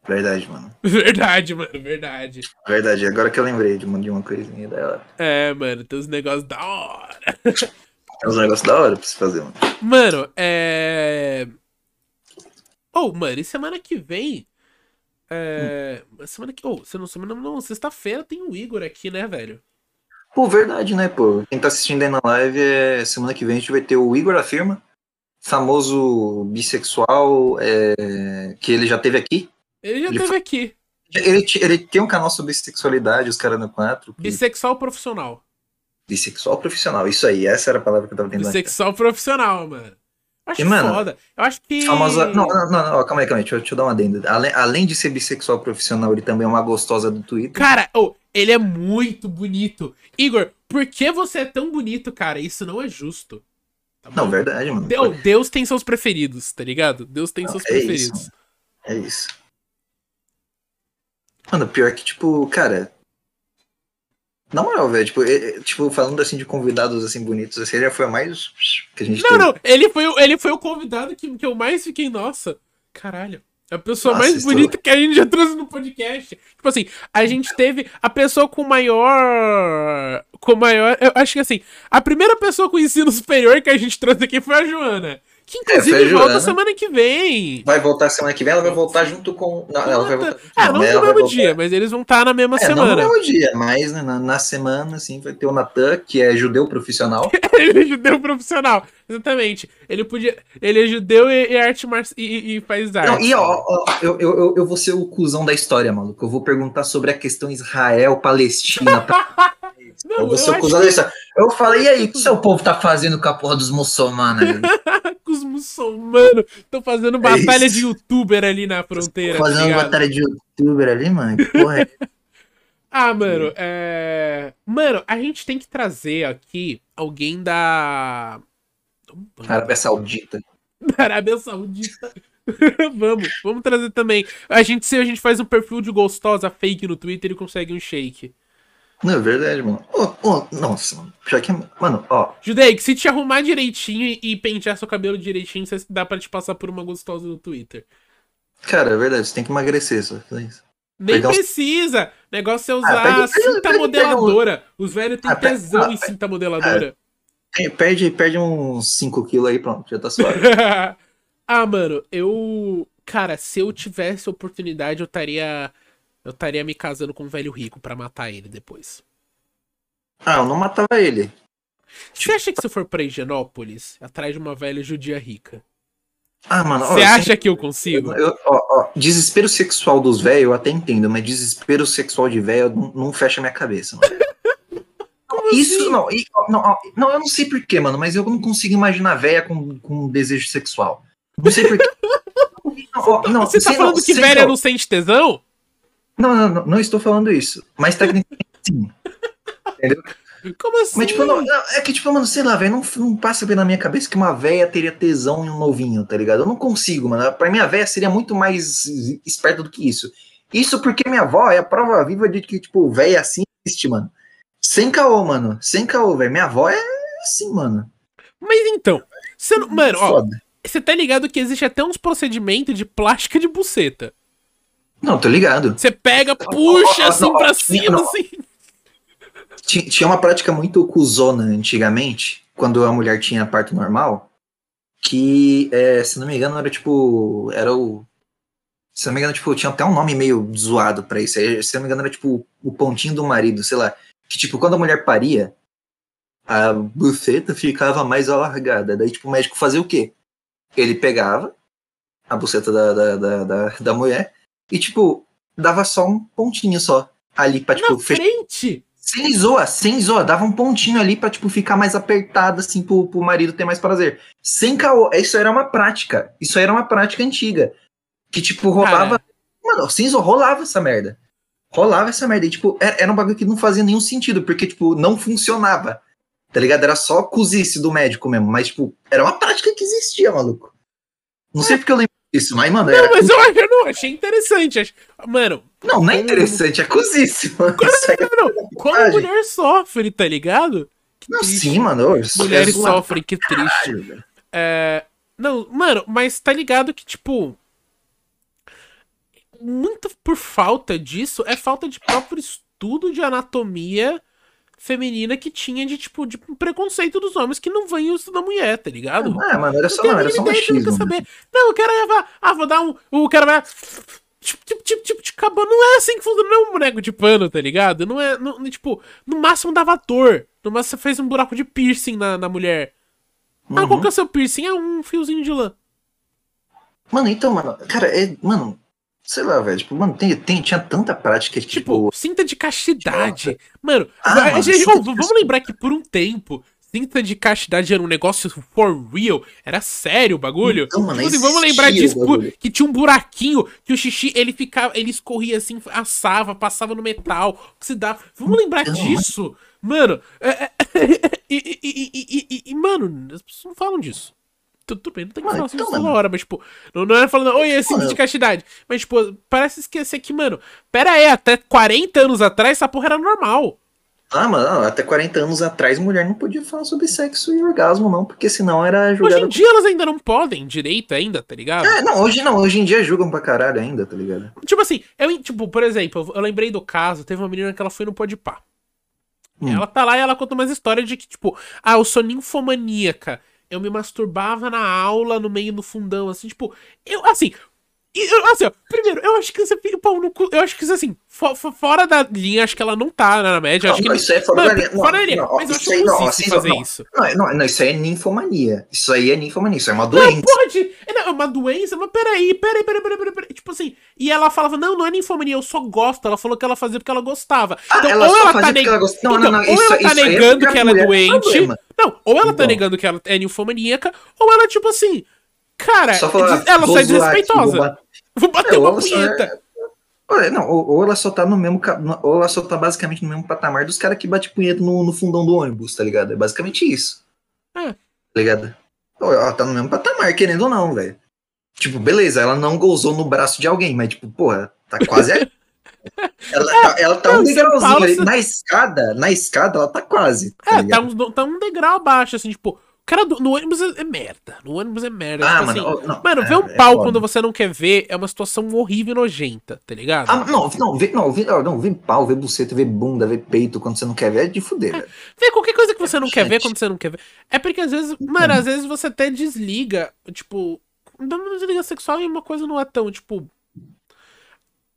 Verdade, mano. Verdade, mano, verdade. Verdade, agora que eu lembrei de uma, de uma coisinha da hora. É, mano, tem uns negócios da hora. É uns negócios da hora pra você fazer, mano. Mano, é. Oh, mano, e semana que vem. É. Semana que. Oh, você não semana não, sexta-feira tem o Igor aqui, né, velho? Pô, verdade, né, pô? Quem tá assistindo aí na live, é... semana que vem a gente vai ter o Igor Afirma, famoso bissexual, é... que ele já teve aqui. Ele já Ele teve aqui. Ele, ele tem um canal sobre sexualidade, os caras no 4. que- Bissexual profissional. Bissexual profissional, isso aí, essa era a palavra que eu tava tentando. Bissexual profissional, mano. Acho E, mano, foda. Eu acho que. Famosa. Não, não, não, não, calma aí, calma aí, deixa, eu- deixa eu dar uma adenda. Além, além de ser bissexual profissional, ele também é uma gostosa do Twitter. Cara, oh, ele é muito bonito. Igor, por que você é tão bonito, cara? Isso não é justo. Tá Não, verdade, mano. Deus, Deus tem seus preferidos, tá ligado? Deus tem Não, seus é preferidos. isso. É isso. Mano, pior que, tipo, cara. Na moral, velho, tipo, é- é, tipo, falando assim de convidados assim bonitos, assim, ele já foi a mais que a gente Não, teve. não, ele foi, o- ele foi o convidado que, que eu mais fiquei, nossa, caralho. A pessoa Nossa, mais isso- bonita que a gente já trouxe no podcast. Tipo assim, a gente teve a pessoa com maior. Com maior. Eu acho que assim, a primeira pessoa com ensino superior que a gente trouxe aqui foi a Joana. Que inclusive É, foi a volta Joana. semana que vem. Vai voltar semana que vem, ela vai voltar junto com. Não, ela vai voltar. Ah, não no mesmo dia, mas eles vão estar na mesma É, não semana. no mesmo dia, mas né, na, na semana, assim, vai ter o Natan, que é judeu profissional. ele é judeu profissional. Exatamente. Ele podia. Ele é judeu e, e arte mar... e, e- e faz arte. Não, e ó, ó, eu, eu, eu- eu vou ser o cuzão da história, maluco. Eu vou perguntar sobre a questão Israel-Palestina. Não, eu vou ser eu o acho cuzão da história. Eu falei, e aí, o que seu povo tá fazendo com a porra dos muçulmanos? que os muçulmanos estão fazendo batalha É de youtuber ali na fronteira. tá Fazendo ligado? batalha de youtuber ali, mano. Que porra é? Ah, mano, é. Mano, a gente tem que trazer aqui alguém da. Arábia Saudita. Da Arábia Saudita. vamos, vamos trazer também. A gente, se a gente faz um perfil de gostosa fake no Twitter e consegue um shake. Não, é verdade, mano. Oh, oh, nossa, mano. Já que, mano, ó. Judei, que se te arrumar direitinho e pentear seu cabelo direitinho, você dá pra te passar por uma gostosa no Twitter. Cara, é verdade, você tem que emagrecer só. Nem Pegar precisa! O negócio é usar ah, perde, cinta perde, modeladora. Perde, Os velhos têm ah, tesão ah, em cinta modeladora. Ah, perde, perde uns 5kg aí, pronto, já tá suave. ah, mano, eu. Cara, se eu tivesse oportunidade, eu estaria. Eu estaria me casando com um velho rico para matar ele depois. Ah, eu não matava ele. Você acha que se eu for pra Higienópolis, atrás de uma velha judia rica, ah, mano. Você acha sempre... que eu consigo? Eu, ó, ó, desespero sexual dos velhos eu até entendo, mas desespero sexual de velho não, não, fecha minha cabeça, mano. Isso assim? não, não, não, eu não sei porquê, mano, mas eu não consigo imaginar velha com, com desejo sexual. Não sei porquê. não, não, Você tá falando que velha não sente tesão? Não, não, não, não estou falando isso. Mas tecnicamente sim. Entendeu? Como assim? Mas, tipo, não, é que, tipo, mano, sei lá, velho, não, não passa pela minha cabeça que uma véia teria tesão em um novinho, tá ligado? Eu não consigo, mano. Pra minha véia seria muito mais esperta do que isso. Isso porque minha avó é a prova viva de que, tipo, véia assim existe, mano. Sem caô, mano. Sem caô, velho. Minha avó é assim, mano. Mas então, você não, mano, ó, você tá ligado que existe até uns procedimentos de plástica de buceta. Não, tô ligado. Você pega, puxa assim não, pra cima, não. assim. Tinha uma prática muito cuzona antigamente, quando a mulher tinha parto normal, que, é, se não me engano, era tipo. Era o. Se não me engano, tipo, tinha até um nome meio zoado pra isso. Se não me engano, era tipo o pontinho do marido, sei lá. Que, tipo, quando a mulher paria, a buceta ficava mais alargada. Daí, tipo, o médico fazia o quê? Ele pegava a buceta da, da, da, da, da mulher e, tipo, dava só um pontinho só ali pra, tipo, Na frente? Sem zoa, sem zoa, dava um pontinho ali pra, tipo, ficar mais apertado, assim, pro, pro marido ter mais prazer. Sem caô, isso era uma prática. Isso era uma prática antiga. Que, tipo, rolava. Cara. Mano, sem zoa, rolava essa merda. Rolava essa merda. E, tipo, era, era um bagulho que não fazia nenhum sentido, porque, tipo, não funcionava. Tá ligado? Era só cozice do médico mesmo. Mas, tipo, era uma prática que existia, maluco. Não sei porque eu lembro isso, mas, mano. Não, mas eu, eu não achei interessante. Mano. Não, não é interessante, é mano. Não, não, Como mulher sofre, tá ligado? Que não, triste. sim, mano. Mulheres sofrem, que triste. Caralho, é, não, mano, mas tá ligado que, tipo. Muito por falta disso, é falta de próprio estudo de anatomia feminina que tinha de, tipo, de preconceito dos homens que não vêm isso da mulher, tá ligado? Ah, mano, era só, não, era só machismo. Não, saber. não, o cara ia ah, vou dar um. O cara vai. Tipo, tipo, tipo, tipo, acabou. Não é assim que funciona, não é um boneco de pano, tá ligado? Não é. Não, tipo, no máximo dava dor. No máximo você fez um buraco de piercing na, na mulher. Uhum. Ah, qual que é o seu piercing? É um fiozinho de lã. Mano, então, mano, cara, é. Mano, Sei lá, velho. Tipo, mano, tem, tem, tinha tanta prática que, tipo. tipo cinta de castidade. Tipo, mano, ah, mano gente, oh, vamos lembrar que por um tempo. Cinta de castidade era um negócio for real. Era sério o bagulho. Então, mano, tipo, vamos lembrar disso. Que tinha um buraquinho que o xixi ele ficava. Ele escorria assim, assava, passava no metal. Oxidava. Vamos lembrar então, disso. Mano. É, é, e, e, e, e, mano, as pessoas não falam disso. Tudo bem, não tem que mano, falar então, toda hora, mas, tipo, não, não é falando, oi, esse mano, de castidade. Mas, tipo, parece esquecer que, mano, pera aí, até 40 anos atrás essa porra era normal. Ah, mano, até 40 anos atrás mulher não podia falar sobre sexo e orgasmo, não, porque senão era julgado. Hoje em dia elas ainda não podem direito ainda, tá ligado? É, não, hoje não, hoje em dia julgam pra caralho ainda, tá ligado? Tipo assim, eu, tipo, por exemplo, eu lembrei do caso, teve uma menina que ela foi no Podpah. Hum. Ela tá lá e ela conta umas histórias de que, tipo, ah, eu sou ninfomaníaca eu me masturbava na aula, no meio do fundão, assim, tipo, eu, assim, eu, assim, ó, primeiro, eu acho que você fica pau no cu. Eu acho que assim, for, for, fora da linha, acho que ela não tá na média. Não, acho não, que isso é fora da linha. Fora da linha. Mas eu acho que não, assim, fazer não, isso. Não, não, não, isso aí é ninfomania. Isso aí é ninfomania, isso é uma doença. Não, pode! É uma doença, mas peraí, peraí, peraí, peraí, peraí, peraí. Tipo assim, e ela falava, não, não é ninfomania, eu só gosto. Ela falou que ela fazia porque ela gostava. Ah, então, ela ou ela tá negando. Não, não, não, ou ela tá negando que ela é doente. Não, ou ela tá negando que ela é ninfomaníaca, ou ela, tipo assim. Cara, ela sai desrespeitosa. Vou bater é, uma punheta. É... Não, ou, ela só tá no mesmo. Ou ela só tá basicamente no mesmo patamar dos caras que bate punheta no, no, fundão do ônibus, tá ligado? É basicamente isso. É. Tá ligado? ela tá no mesmo patamar, querendo ou não, velho. Tipo, beleza, ela não gozou no braço de alguém, mas, tipo, porra, tá quase aí. Ela, tá, ela tá Não, um São degrauzinho ali. Na escada, na escada, ela tá quase. tá É, tá um, tá um degrau abaixo, assim, tipo. Cara do- no ônibus é, é merda. No ônibus é merda. Ah, tipo mano, assim, não, Mano, é, ver um é pau foda. quando você não quer ver é uma situação horrível e nojenta, tá ligado? Ah, não, não, vê, não, vê, não, vê pau, vê buceta, vê bunda, vê peito quando você não quer ver, é de fuder, velho. Ver qualquer coisa que você não quer ver Gente. quando você não quer ver. É porque às vezes, mano, às vezes você até desliga, tipo, não desliga sexual e uma coisa não é tão, tipo.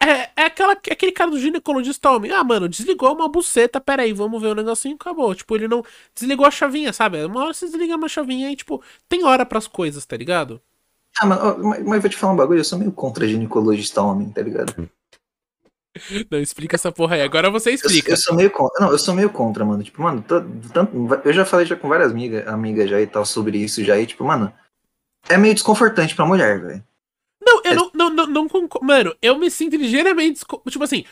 É, é aquela, aquele cara do ginecologista homem. Ah, mano, desligou uma buceta, peraí, vamos ver o negocinho acabou. Tipo, ele não desligou a chavinha, sabe? Uma hora você desliga uma chavinha e, tipo, tem hora pras coisas, tá ligado? Ah, mas, mas eu vou te falar um bagulho, eu sou meio contra ginecologista homem, tá ligado? Não, explica essa porra aí. Agora você Eu, explica. eu sou meio contra. Não, eu sou meio contra, mano. Tipo, mano, tô- tanto, eu já falei já com várias amigas amigas já e tal sobre isso já. E, tipo, mano, é meio desconfortante pra mulher, velho. Não, eu não, não, não, não concordo. Mano, eu me sinto ligeiramente. Tipo assim.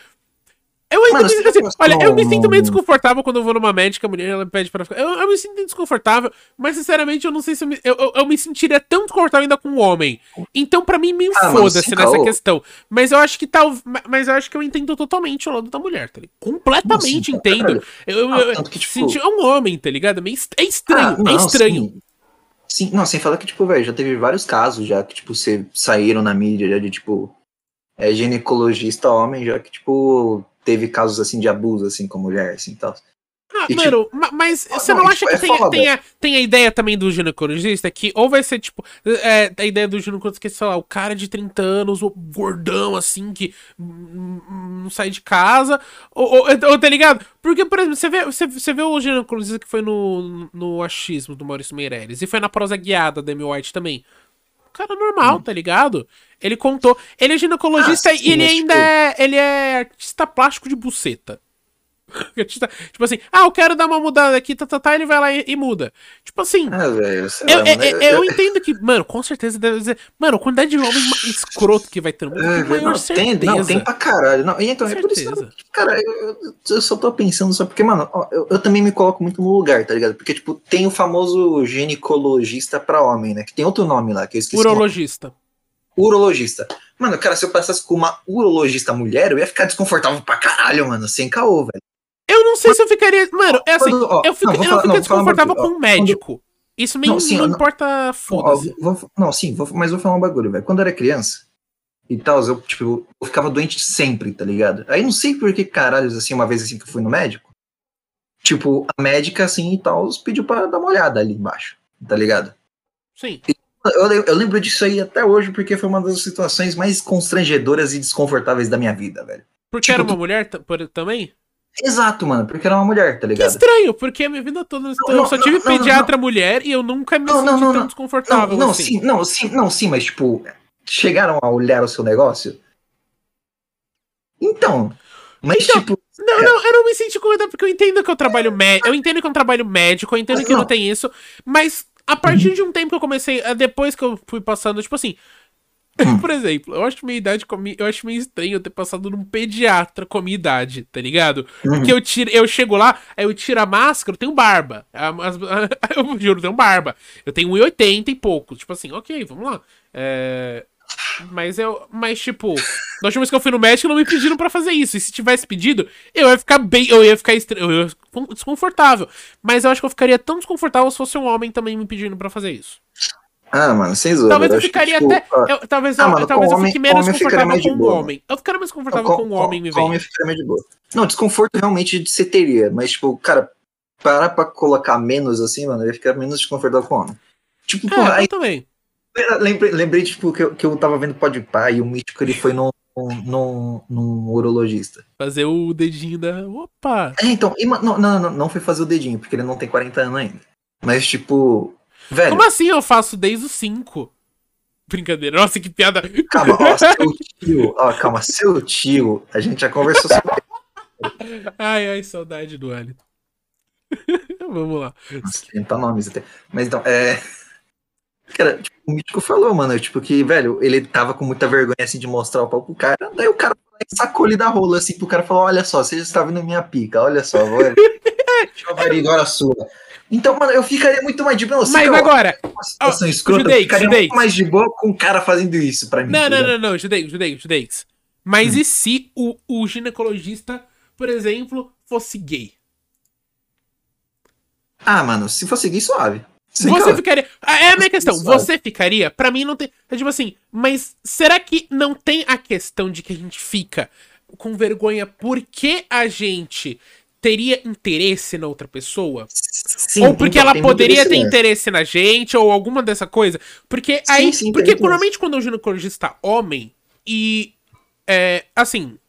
Eu ainda Mano, me, você assim, já olha, eu me sinto meio desconfortável quando eu vou numa médica, a mulher ela pede pra ficar. Eu, eu me sinto desconfortável, mas sinceramente eu não sei se eu me, eu, eu, eu me sentiria tão desconfortável ainda com um homem. Então, pra mim, me Ah, foda-se nessa caô. questão. Mas eu acho que tal. Mas eu acho que eu entendo totalmente o lado da mulher, tá ligado? Completamente Não, sim, entendo. Eu, eu, Ah, eu- tanto que, tipo- senti- é um homem, tá ligado? É É estranho, Ah, não, é estranho. Sim. Sim, não, sem falar que, tipo, velho, já teve vários casos já que, tipo, você saíram na mídia já de, tipo, é, ginecologista homem, já que, tipo, teve casos, assim, de abuso, assim, com mulher, assim, tal. Ah, E, mano, ma- mas Ah, você não, não acha tipo, que é tem, tem, a, tem a ideia também do ginecologista que ou vai ser, tipo, é, a ideia do ginecologista que, sei lá, o cara de 30 anos, o gordão, assim, que hum, hum, não sai de casa, ou, ou, ou, tá ligado? Porque, por exemplo, você vê, você, você vê o ginecologista que foi no, no achismo do Maurício Meirelles e foi na prosa guiada da Amy White também. O cara normal, tá ligado? Ele contou. Ele é ginecologista Hum. Ah, sim, e ele ainda tipo- é. Ele é artista plástico de buceta. Artista- tipo assim, ah, eu quero dar uma mudada aqui, tá, tá, tá, ele vai lá e, e muda. Tipo assim, Ah, velho, sei eu, lá, eu, mano, eu- eu entendo que, mano, com certeza deve dizer. Mano, a quantidade de homem escroto que vai ter no mundo, É, maior não, certeza. tem, não, tem pra caralho. Não, e então, é por isso que, cara, eu, eu- eu só tô pensando só porque, mano, ó, eu, eu também me coloco muito no lugar, tá ligado? Porque, tipo, tem o famoso ginecologista pra homem, né? Que tem outro nome lá, que eu esqueci. Urologista. Urologista. Mano, cara, se eu passasse com uma urologista mulher, eu ia ficar desconfortável pra caralho, mano, sem caô, velho. Eu não sei se eu ficaria. Mano, é assim, Quando- ó, eu fico, não, eu fico não, desconfortável com um médico. Isso me Não, sim, não importa, foda-se. não, sim, vou- mas vou falar um bagulho, velho. Quando eu era criança e tal, eu, tipo, eu ficava doente sempre, tá ligado? Aí não sei por que caralhos, assim, uma vez assim que eu fui no médico, tipo, a médica, assim, e tal, pediu pra dar uma olhada ali embaixo, tá ligado? Sim. Eu, eu lembro disso aí até hoje, porque foi uma das situações mais constrangedoras e desconfortáveis da minha vida, velho. Porque Tipo, era uma tu- mulher também? Exato, mano, porque era uma mulher, tá Que ligado? estranho, porque a minha vida toda eu não, só não, tive não, não, pediatra mulher e eu nunca me Não, senti não, não, tão não. desconfortável Não, não, assim. sim, não, sim, não, sim, mas tipo, chegaram a olhar o seu negócio? Então, mas Então, tipo, Não, não, eu não me senti confortável porque eu entendo que eu trabalho médico, eu entendo que é um trabalho médico, eu entendo Mas que não não. tem isso, mas a partir de um tempo que eu comecei, eh, depois que eu fui passando, tipo assim. Por exemplo, eu acho minha idade, eu acho meio estranho eu ter passado num pediatra com a minha idade, tá ligado? Uhum. Que eu tiro, eu chego lá, aí eu tiro a máscara, eu tenho barba. A- eu juro, eu tenho barba. Eu tenho 1,80 e pouco. Tipo assim, ok, vamos lá. É, Mas eu. Mas, tipo, da última vez que eu fui no médico, não me pediram pra fazer isso. E se tivesse pedido, eu ia ficar bem. Eu ia ficar eu ia desconfortável. Mas eu acho que eu ficaria tão desconfortável se fosse um homem também me pedindo pra fazer isso. Ah, mano, sem zoeira. Talvez eu que, ficaria tipo, até. ah, eu- talvez ah, eu, mano, talvez eu fique menos homem eu ficaria confortável mais com um boa, homem. Eu ficaria mais confortável com- com um homem me com homem ficaria meio de boa. Não, desconforto realmente de você teria, mas, tipo, cara, parar pra colocar menos assim, mano, eu ia ficar menos desconfortável com homem. Tipo, É, porra, aí eu também. lembrei, lembrei tipo, que eu, que eu tava vendo Pode Pá e o Mítico ele foi num, num, num urologista. Fazer o dedinho da. Opa! É, então, não, não, não, não foi fazer o dedinho, porque ele não tem 40 anos ainda. Mas, tipo, velho, Como assim eu faço desde os 5? Brincadeira. Nossa, que piada. calma, ó, seu tio, ó, calma, seu tio, a gente já conversou sobre Ai, ai, saudade do Hélio. Vamos lá. Nossa, inventar nomes até. Mas então, é. Cara, tipo, o Mítico falou, mano, tipo, que, velho, ele tava com muita vergonha, assim, de mostrar o pau pro cara. Daí o cara sacou ele da rola, assim, pro cara falou: Olha só, você já está vendo minha pica, olha só, velho. agora sua. Então, mano, eu ficaria muito mais de boa. Mas agora, uma situação escrota, eu ficaria Judeix. muito mais de boa com o cara fazendo isso pra mim. Não, tá não, não, não, judei, judei, judei. Mas Hum. e se o, o ginecologista, por exemplo, fosse gay? Ah, mano, se fosse gay, suave. Sem Você cara. ficaria. Ah, É a minha questão. Você ficaria? Pra mim não tem. É tipo assim, mas será que não tem a questão de que a gente fica com vergonha porque a gente teria interesse na outra pessoa? Sim, ou porque então, ela poderia ter interesse na gente, ou alguma dessa coisa. Porque Sim, aí. sim, porque normalmente quando é um ginecologista homem, e. É. Assim.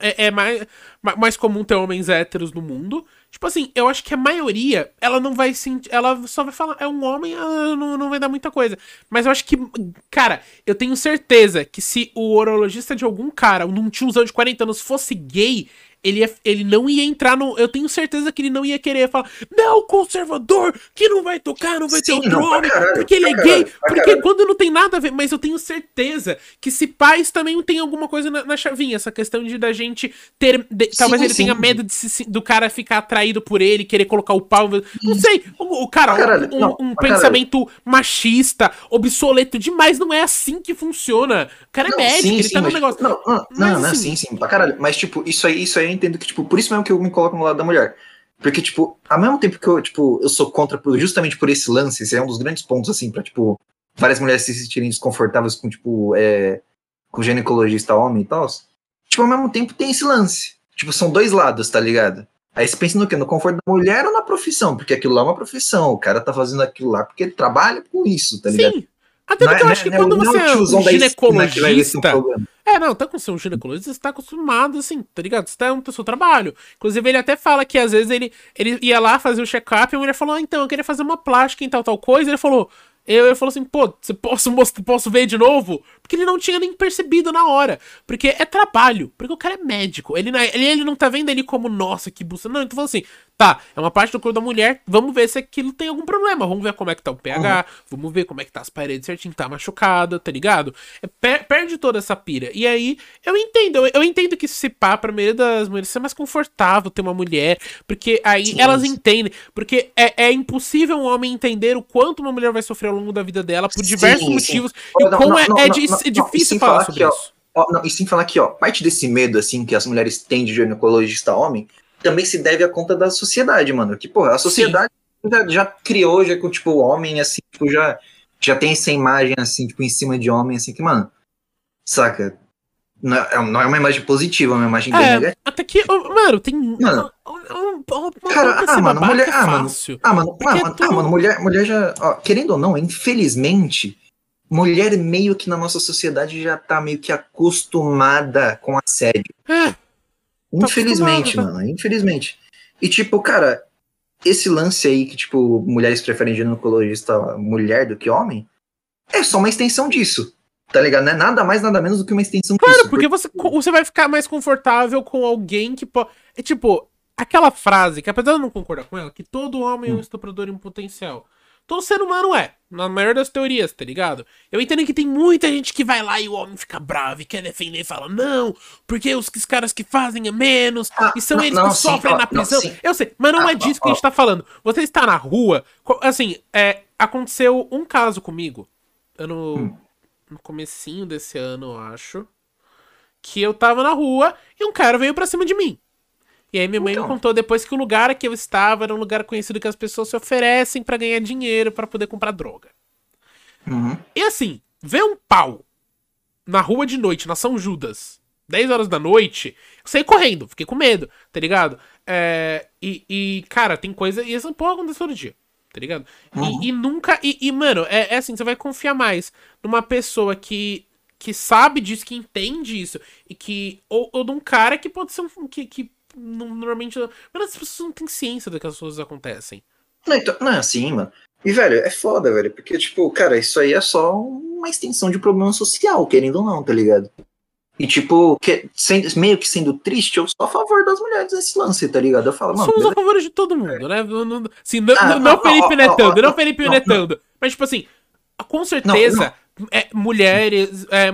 É, é mais, ma- mais comum ter homens héteros no mundo. Tipo assim, eu acho que a maioria, ela não vai sentir. Ela só vai falar, é um homem, ah, não, não vai dar muita coisa. Mas eu acho que, cara, eu tenho certeza que se o urologista de algum cara, num tiozão de 40 anos, fosse gay, ele, ia- ele não ia entrar no. Eu tenho certeza que ele não ia querer falar, não, conservador, que não vai tocar, não vai ter Sim, pra homem, caralho, porque ele é gay. porque caralho. quando não tem nada a ver, mas eu tenho certeza que se pais também tem alguma coisa na, na chavinha, essa questão de da gente ter. de- talvez ele sim. tenha medo de se- do cara ficar atraído por ele, querer colocar o pau. Não sei. O, o cara, caralho, um, não, um pensamento machista, obsoleto demais, não é assim que funciona. O cara é Não, médico, sim, ele sim, tá no mas, negócio. Não, não, Mas, não, não, assim- sim, sim, pra caralho. Mas, tipo, isso aí, isso aí entendo que, tipo, por isso mesmo que eu me coloco no lado da mulher. Porque, tipo, ao mesmo tempo que eu, tipo, eu sou contra justamente por esse lance, esse é um dos grandes pontos, assim, pra, tipo, várias mulheres se sentirem desconfortáveis com, tipo, é, com ginecologista homem e tal. Tipo, ao mesmo tempo tem esse lance. Tipo, são dois lados, tá ligado? Aí você pensa no quê? No conforto da mulher ou na profissão? Porque aquilo lá é uma profissão. O cara tá fazendo aquilo lá porque ele trabalha com isso, tá ligado? Sim. Até porque eu acho que não quando não você é um ginecologista. É, não, tá com ser um ginecologista, você tá acostumado, assim, tá ligado? Você tá no seu trabalho. Inclusive, ele até fala que às vezes ele, ele ia lá fazer o check-up e a mulher falou, ah, então, eu queria fazer uma plástica em tal, tal coisa. Ele falou. Eu, ele falou assim, pô, você posso, posso ver de novo? Porque ele não tinha nem percebido na hora. Porque é trabalho. Porque o cara é médico. Ele, não é- ele, ele não tá vendo ele como, nossa, que busta. Não, então falou assim, tá, é uma parte do corpo da mulher, vamos ver se aquilo tem algum problema. Vamos ver como é que tá o pH, vamos ver como é que tá as paredes certinho, tá machucada, tá ligado? É, per- perde toda essa pira. E aí, eu entendo, eu, eu entendo que se pá, pra maioria das mulheres, ser mais confortável ter uma mulher, porque aí Sim, elas entendem. Porque é, é impossível um homem entender o quanto uma mulher vai sofrer ao longo da vida dela por diversos sim. motivos Não, e como não, é, não, é não, é difícil e sem falar falar sobre que, ó, isso. Ó, não, e sem falar que, ó, parte desse medo, assim, que as mulheres têm de ginecologista homem, também se deve à conta da sociedade, mano. Que, porra, a sociedade já, já criou, já com, tipo, o homem, assim, tipo, já, já tem essa imagem, assim, tipo, em cima de homem, assim, que, mano, saca? Não é, não é uma imagem positiva, é uma imagem É, negativa. até que, mano, tem. Mano. Cara, ah, mano, mulher- ah, mano. Ah, mano, ah, mano, ah, mano, mulher, mulher já, ó, querendo ou não, infelizmente, mulher meio que na nossa sociedade já tá meio que acostumada com assédio. É, Infelizmente, acostumada, mano, infelizmente. E tipo, cara, esse lance aí que, tipo, mulheres preferem ginecologista mulher do que homem, é só uma extensão disso. Tá ligado? Não é nada mais, nada menos do que uma extensão Claro, disso. porque você, você vai ficar mais confortável com alguém que pode. É tipo, aquela frase, que apesar de eu não concordar com ela, que todo homem é um estuprador em potencial. Todo ser humano é, na maior das teorias, tá ligado? Eu entendo que tem muita gente que vai lá e o homem fica bravo e quer defender e fala, não, porque os, os caras que fazem é menos, Ah, e são não, eles não, que sim, sofrem ó, na não, prisão. sim. eu sei, mas não Ah, é disso que a gente tá falando. Você está na rua, assim, é, aconteceu um caso comigo, ano, Hum. no comecinho desse ano, eu acho, que eu tava na rua e um cara veio pra cima de mim. E aí minha mãe me Então. contou depois que o lugar que eu estava era um lugar conhecido que as pessoas se oferecem pra ganhar dinheiro pra poder comprar droga. Uhum. E assim, ver um pau na rua de noite, na São Judas, 10 horas da noite, eu saí correndo, fiquei com medo, tá ligado? É, e, e, cara, tem coisa. E essa porra acontece todo dia, tá ligado? E- Uhum. E, nunca. E, e, mano, é, é assim, você vai confiar mais numa pessoa que. Que sabe disso, que entende isso, e que. Ou, ou de um cara que pode ser um. Que, que normalmente. Mas as pessoas não têm ciência do que as coisas acontecem. Não, então, não é assim, mano. E, velho, é foda, velho. Porque, tipo, cara, isso aí é só uma extensão de problema social, querendo ou não, tá ligado? E, tipo, que, sendo, meio que sendo triste, eu sou a favor das mulheres nesse lance, tá ligado? Eu falo, mano, Somos a favor de todo mundo, né? Não, não- assim, não, Ah, não- não Felipe Netando, não Felipe Netando. Mas, tipo assim, com certeza, é, mulheres, é,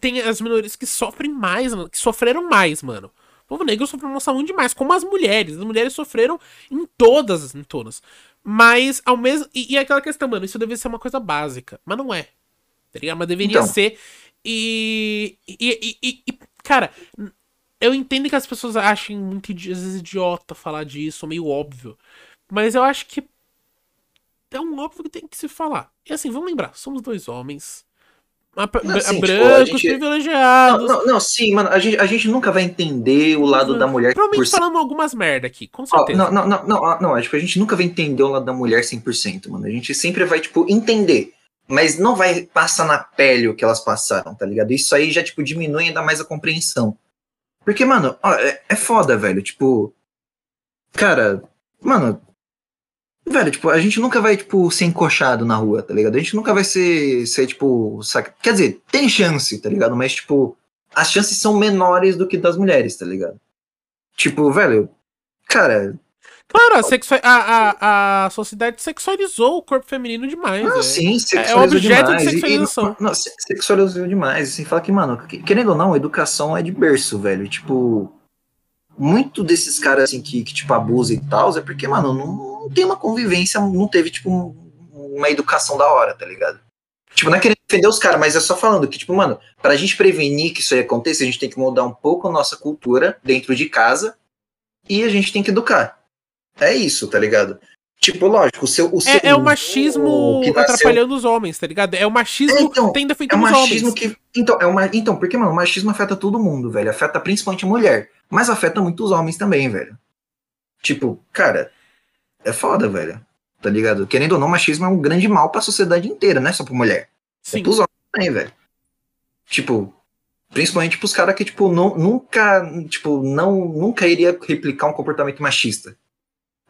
tem as minorias que sofrem mais, mano, que sofreram mais, mano. O povo negro sofreu nossa mão demais, como as mulheres. As mulheres sofreram em todas, em todas. Mas ao mesmo. E, e aquela questão, mano, isso deveria ser uma coisa básica. Mas não é. Tá ligado? Mas deveria então. ser. E, e, e, e, Cara, eu entendo que as pessoas achem muito às vezes idiota falar disso, meio óbvio. Mas eu acho que é um óbvio que tem que se falar. E assim, vamos lembrar, somos dois homens. Não, sim, brancos, tipo, gente... privilegiados. Não, não, não, sim, mano, a gente, a gente nunca vai entender o lado uhum. da mulher. Provavelmente por... falando algumas merda aqui, com certeza. Não, não, não, não, não, tipo, a gente nunca vai entender o lado da mulher 100%, mano. A gente sempre vai, tipo, entender. Mas não vai passar na pele o que elas passaram, tá ligado? Isso aí já, tipo, diminui ainda mais a compreensão. Porque, mano, ó, é, é foda, velho. Tipo, cara, mano, Velho, tipo, a gente nunca vai, tipo, ser encoxado na rua, tá ligado? A gente nunca vai ser, ser tipo, saca? Quer dizer, tem chance, tá ligado? Mas, tipo, as chances são menores do que das mulheres, tá ligado? Tipo, velho, cara. Claro, a, sexua a, a, a sociedade sexualizou o corpo feminino demais. Ah, é. sim, sexualizou é objeto demais. de sexualização. E, e, não, sexualizou demais. Sem falar que, mano, querendo ou não, educação é de berço, velho. Tipo, muito desses caras, assim, que, que tipo, abusam e tal, é porque, mano, não não tem uma convivência, não teve, tipo, uma educação da hora, tá ligado? Tipo, não é querendo defender os caras, mas é só falando que, tipo, mano, pra gente prevenir que isso aí aconteça, a gente tem que mudar um pouco a nossa cultura dentro de casa e a gente tem que educar. É isso, tá ligado? Tipo, lógico, o seu. O seu é, é o machismo o atrapalhando seu... os homens, tá ligado? É o machismo é, então, tendo feito é o machismo que Então, é uma... então, porque, mano, o machismo afeta todo mundo, velho. Afeta principalmente a mulher. Mas afeta muitos homens também, velho. Tipo, cara, é foda, velho. Tá ligado? Querendo ou não, machismo é um grande mal pra sociedade inteira, não é só pra mulher. É Sim. É pros homens também, velho. Tipo, principalmente pros caras que, tipo, não, nunca, tipo, não, nunca iria replicar um comportamento machista.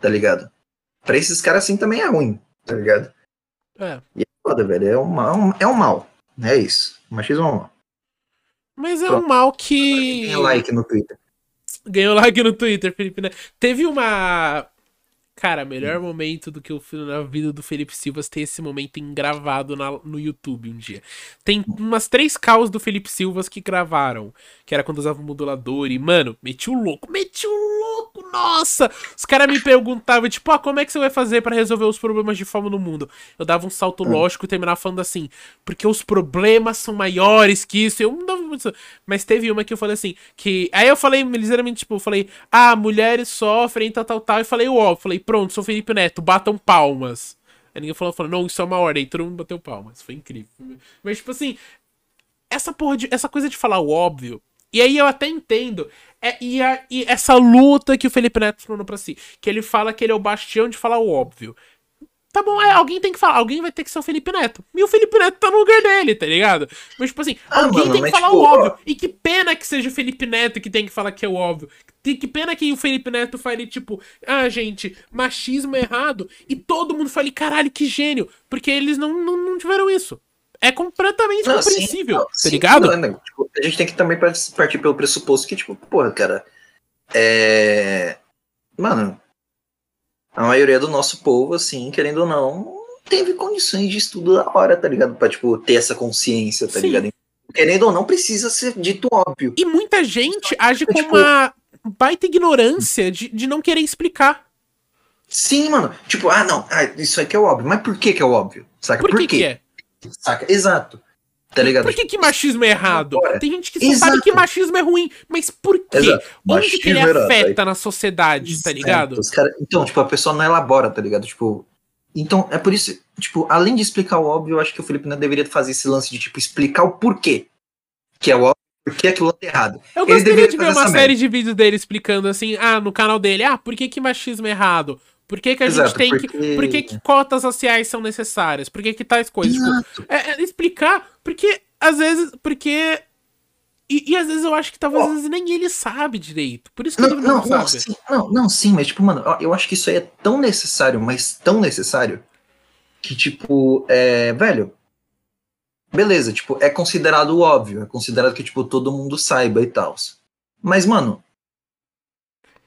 Tá ligado? Pra esses caras assim também é ruim, tá ligado? É. E é foda, velho. É um, mal, é um mal. É isso. O machismo é um mal. Mas é Pronto. um mal que. Ganhou like no Twitter. Ganhou like no Twitter, Felipe. Né? Teve uma Cara, melhor momento do que o filme na vida do Felipe Silvas tem esse momento engravado na, no YouTube um dia. Tem umas três caos do Felipe Silvas que gravaram. Que era quando usava o modulador. E, mano, meti o louco, meti o louco, nossa! Os caras me perguntavam, tipo, ah, como é que você vai fazer para resolver os problemas de fome no mundo? Eu dava um salto hum. lógico e terminava falando assim, porque os problemas são maiores que isso. Eu não dava muito. Mas teve uma que eu falei assim, que. Aí eu falei, ligeiramente, tipo, eu falei, ah, mulheres sofrem, tal, tal, tal. E falei o óbvio, falei, pronto, sou Felipe Neto, batam palmas. Aí ninguém falou, falou, não, isso é uma ordem. Todo mundo bateu palmas. Foi incrível. Mas, tipo assim, essa porra de. Essa coisa de falar o óbvio. E aí eu até entendo. É, e, a, e essa luta que o Felipe Neto falou pra si. Que ele fala que ele é o bastião de falar o óbvio. Tá bom, é, alguém tem que falar, alguém vai ter que ser o Felipe Neto. E o Felipe Neto tá no lugar dele, tá ligado? Mas, tipo assim, ah, alguém mano, tem que falar tipo... o óbvio. E que pena que seja o Felipe Neto que tem que falar que é o óbvio. Que pena que o Felipe Neto fale, tipo, ah, gente, machismo é errado. E todo mundo fale, caralho, que gênio. Porque eles não, não, não tiveram isso. É completamente não, compreensível, sim, não, tá sim, ligado? Não, não, tipo, a gente tem que também partir pelo pressuposto que, tipo, porra, cara. É. Mano, a maioria do nosso povo, assim, querendo ou não, teve condições de estudo da hora, tá ligado? Pra, tipo, ter essa consciência, tá Sim. ligado? Querendo ou não, precisa ser dito óbvio. E muita gente age com tipo, uma baita ignorância de, de não querer explicar. Sim, mano. Tipo, ah, não, ah, isso aqui é óbvio. Mas por que que é óbvio? Saca? Por, por que, que é? Saca? Exato. Tá ligado? Por que, que machismo é errado? Tem gente que só sabe que machismo é ruim, mas por quê? Exato. Onde que ele afeta na sociedade, Exato. tá ligado? Cara, então, tipo, a pessoa não elabora, tá ligado? Tipo, então, é por isso, tipo, além de explicar o óbvio, eu acho que o Felipe não deveria fazer esse lance de, tipo, explicar o porquê. Que é o óbvio, porque aquilo é errado. Eu ele gostaria de ver uma série de vídeos dele explicando assim, ah, no canal dele, ah, por que que machismo é errado? Por que, que a Exato, gente tem porque... que. Por que, que cotas raciais são necessárias? Por que, que tais coisas? Tipo, é, é explicar, porque às vezes. Porque. E, e às vezes eu acho que talvez oh. nem ele sabe direito. Por isso que não, ele não, não sabe. Sim, não, não, sim, mas tipo, mano, eu acho que isso aí é tão necessário, mas tão necessário, que, tipo, é. Velho. Beleza, tipo, é considerado óbvio, é considerado que, tipo, todo mundo saiba e tal. Mas, mano.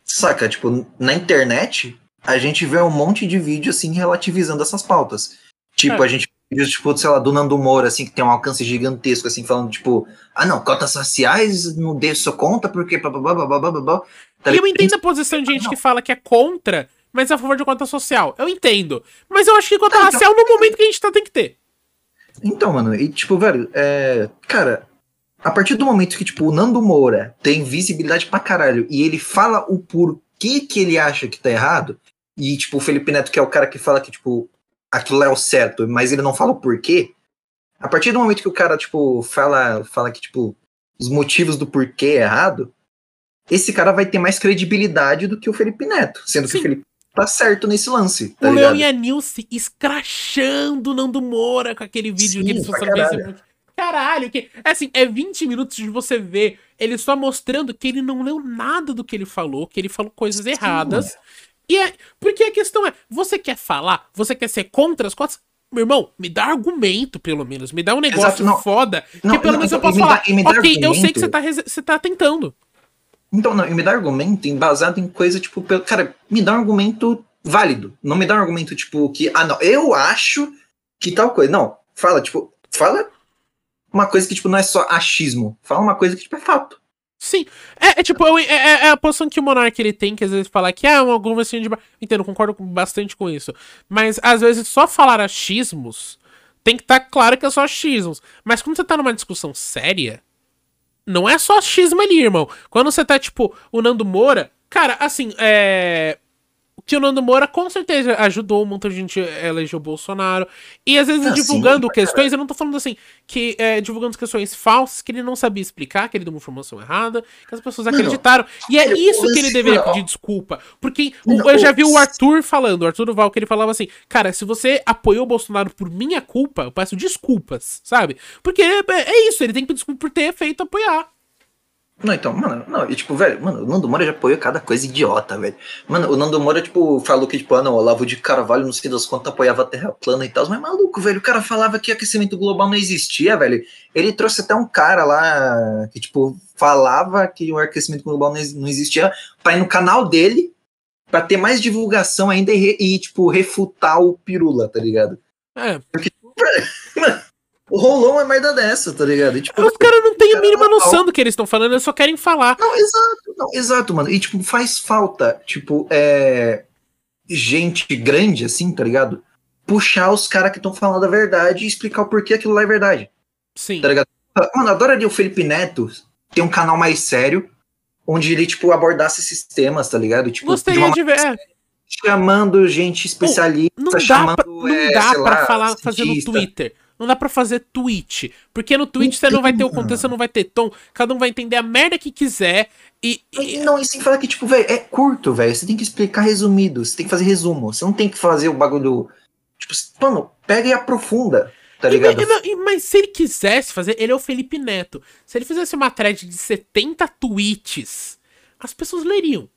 Saca, tipo, na internet, a gente vê um monte de vídeo assim relativizando essas pautas. Tipo, é. a gente vídeos, tipo, sei lá, do Nando Moura, assim, que tem um alcance gigantesco, assim, falando, tipo, ah, não, cotas sociais, não dê sua conta, porque blá, blá, blá, blá, blá, blá. Tá E eu entendo a posição de gente que fala que é contra, mas é a favor de cota social. Eu entendo. Mas eu acho que cota Não, então- racial no momento que a gente tá tem que ter. Então, mano, e tipo, velho, é. Cara, a partir do momento que, tipo, o Nando Moura tem visibilidade pra caralho e ele fala o porquê que ele acha que tá errado, e, tipo, o Felipe Neto, que é o cara que fala que, tipo, aquilo é o certo, mas ele não fala o porquê. A partir do momento que o cara, tipo, fala, fala que, tipo, os motivos do porquê é errado, esse cara vai ter mais credibilidade do que o Felipe Neto, sendo que Sim. o Felipe tá certo nesse lance. Tá o? Leão e a Nilce escrachando o Nando Moura com aquele vídeo Sim, que eles no caralho. Facebook. Caralho, que. É assim, é 20 minutos de você ver ele só mostrando que ele não leu nada do que ele falou, que ele falou coisas erradas. E é. Porque a questão é: você quer falar? Você quer ser contra as cotas? Meu irmão, me dá argumento, pelo menos. Me dá um negócio Exato, não. foda. Não, que pelo não, menos eu posso falar. dá ok, eu sei que você tá, você tá tentando. Então, não, e me dá argumento embasado em coisa, tipo, pelo- cara, me dá um argumento válido. Não me dá um argumento, tipo, que, ah, não, eu acho que tal coisa. Não, fala, tipo, fala uma coisa que, tipo, não é só achismo. Fala uma coisa que, tipo, é fato. Sim. É, é tipo, é, é- é a posição que o Monark ele tem, que às vezes fala que ah, uma conversinha de. Entendo, concordo bastante com isso. Mas às vezes só falar achismos tem que estar claro que é só achismos. Mas quando você tá numa discussão séria, não é só achismo ali, irmão. Quando você tá, tipo, o Nando Moura, cara, assim, é. Que o Nando Moura com certeza ajudou um montão de gente a eleger o Bolsonaro. E às vezes Ah, sim, divulgando pra questões, eu não tô falando assim, que é, divulgando questões falsas, que ele não sabia explicar, que ele deu uma informação errada, que as pessoas Não, acreditaram. E é isso que ele deveria pedir desculpa. Porque Não, eu já vi o Arthur falando, o Arthur Duval, que ele falava assim, cara, se você apoiou o Bolsonaro por minha culpa, eu peço desculpas, sabe? Porque é, é isso, ele tem que pedir desculpa por ter feito apoiar. Não, então, mano, não, e tipo, velho, mano, o Nando Moura já apoiou cada coisa idiota, velho. Mano, o Nando Moura, tipo, falou que, tipo, ah, não, o Olavo de Carvalho, não sei das quantas, apoiava a Terra plana e tal, mas maluco, velho, o cara falava que aquecimento global não existia, velho. Ele trouxe até um cara lá que, tipo, falava que o aquecimento global não ex- não existia pra ir no canal dele pra ter mais divulgação ainda e, e, tipo, refutar o pirula, tá ligado? É. Rolou uma merda dessa, tá ligado? E, tipo, Os caras não têm a cara mínima normal. noção do que eles estão falando, eles só querem falar. Não, exato, não, exato, mano. E, tipo, faz falta, tipo, é. Gente grande, assim, tá ligado? Puxar os caras que estão falando a verdade e explicar o porquê aquilo lá é verdade, Sim. tá ligado? Mano, adoraria o Felipe Neto ter um canal mais sério, onde ele, tipo, abordasse esses temas, tá ligado? Tipo, de Gostaria uma de ver. é. chamando gente especialista, Não dá chamando, pra, não é, dá pra lá, falar, fazer no cientista. Twitter. Não dá pra fazer tweet. Porque no tweet você não vai ter o contexto, você não vai ter tom. Cada um vai entender a merda que quiser. E. e- E Não, e sem falar que, tipo, velho, é curto, velho. Você tem que explicar resumido, você tem que fazer resumo. Você não tem que fazer o bagulho. Tipo, mano, pega e aprofunda, tá e- ligado? e- não, e- mas se ele quisesse fazer, ele é o Felipe Neto. Se ele fizesse uma thread de 70 tweets, as pessoas leriam.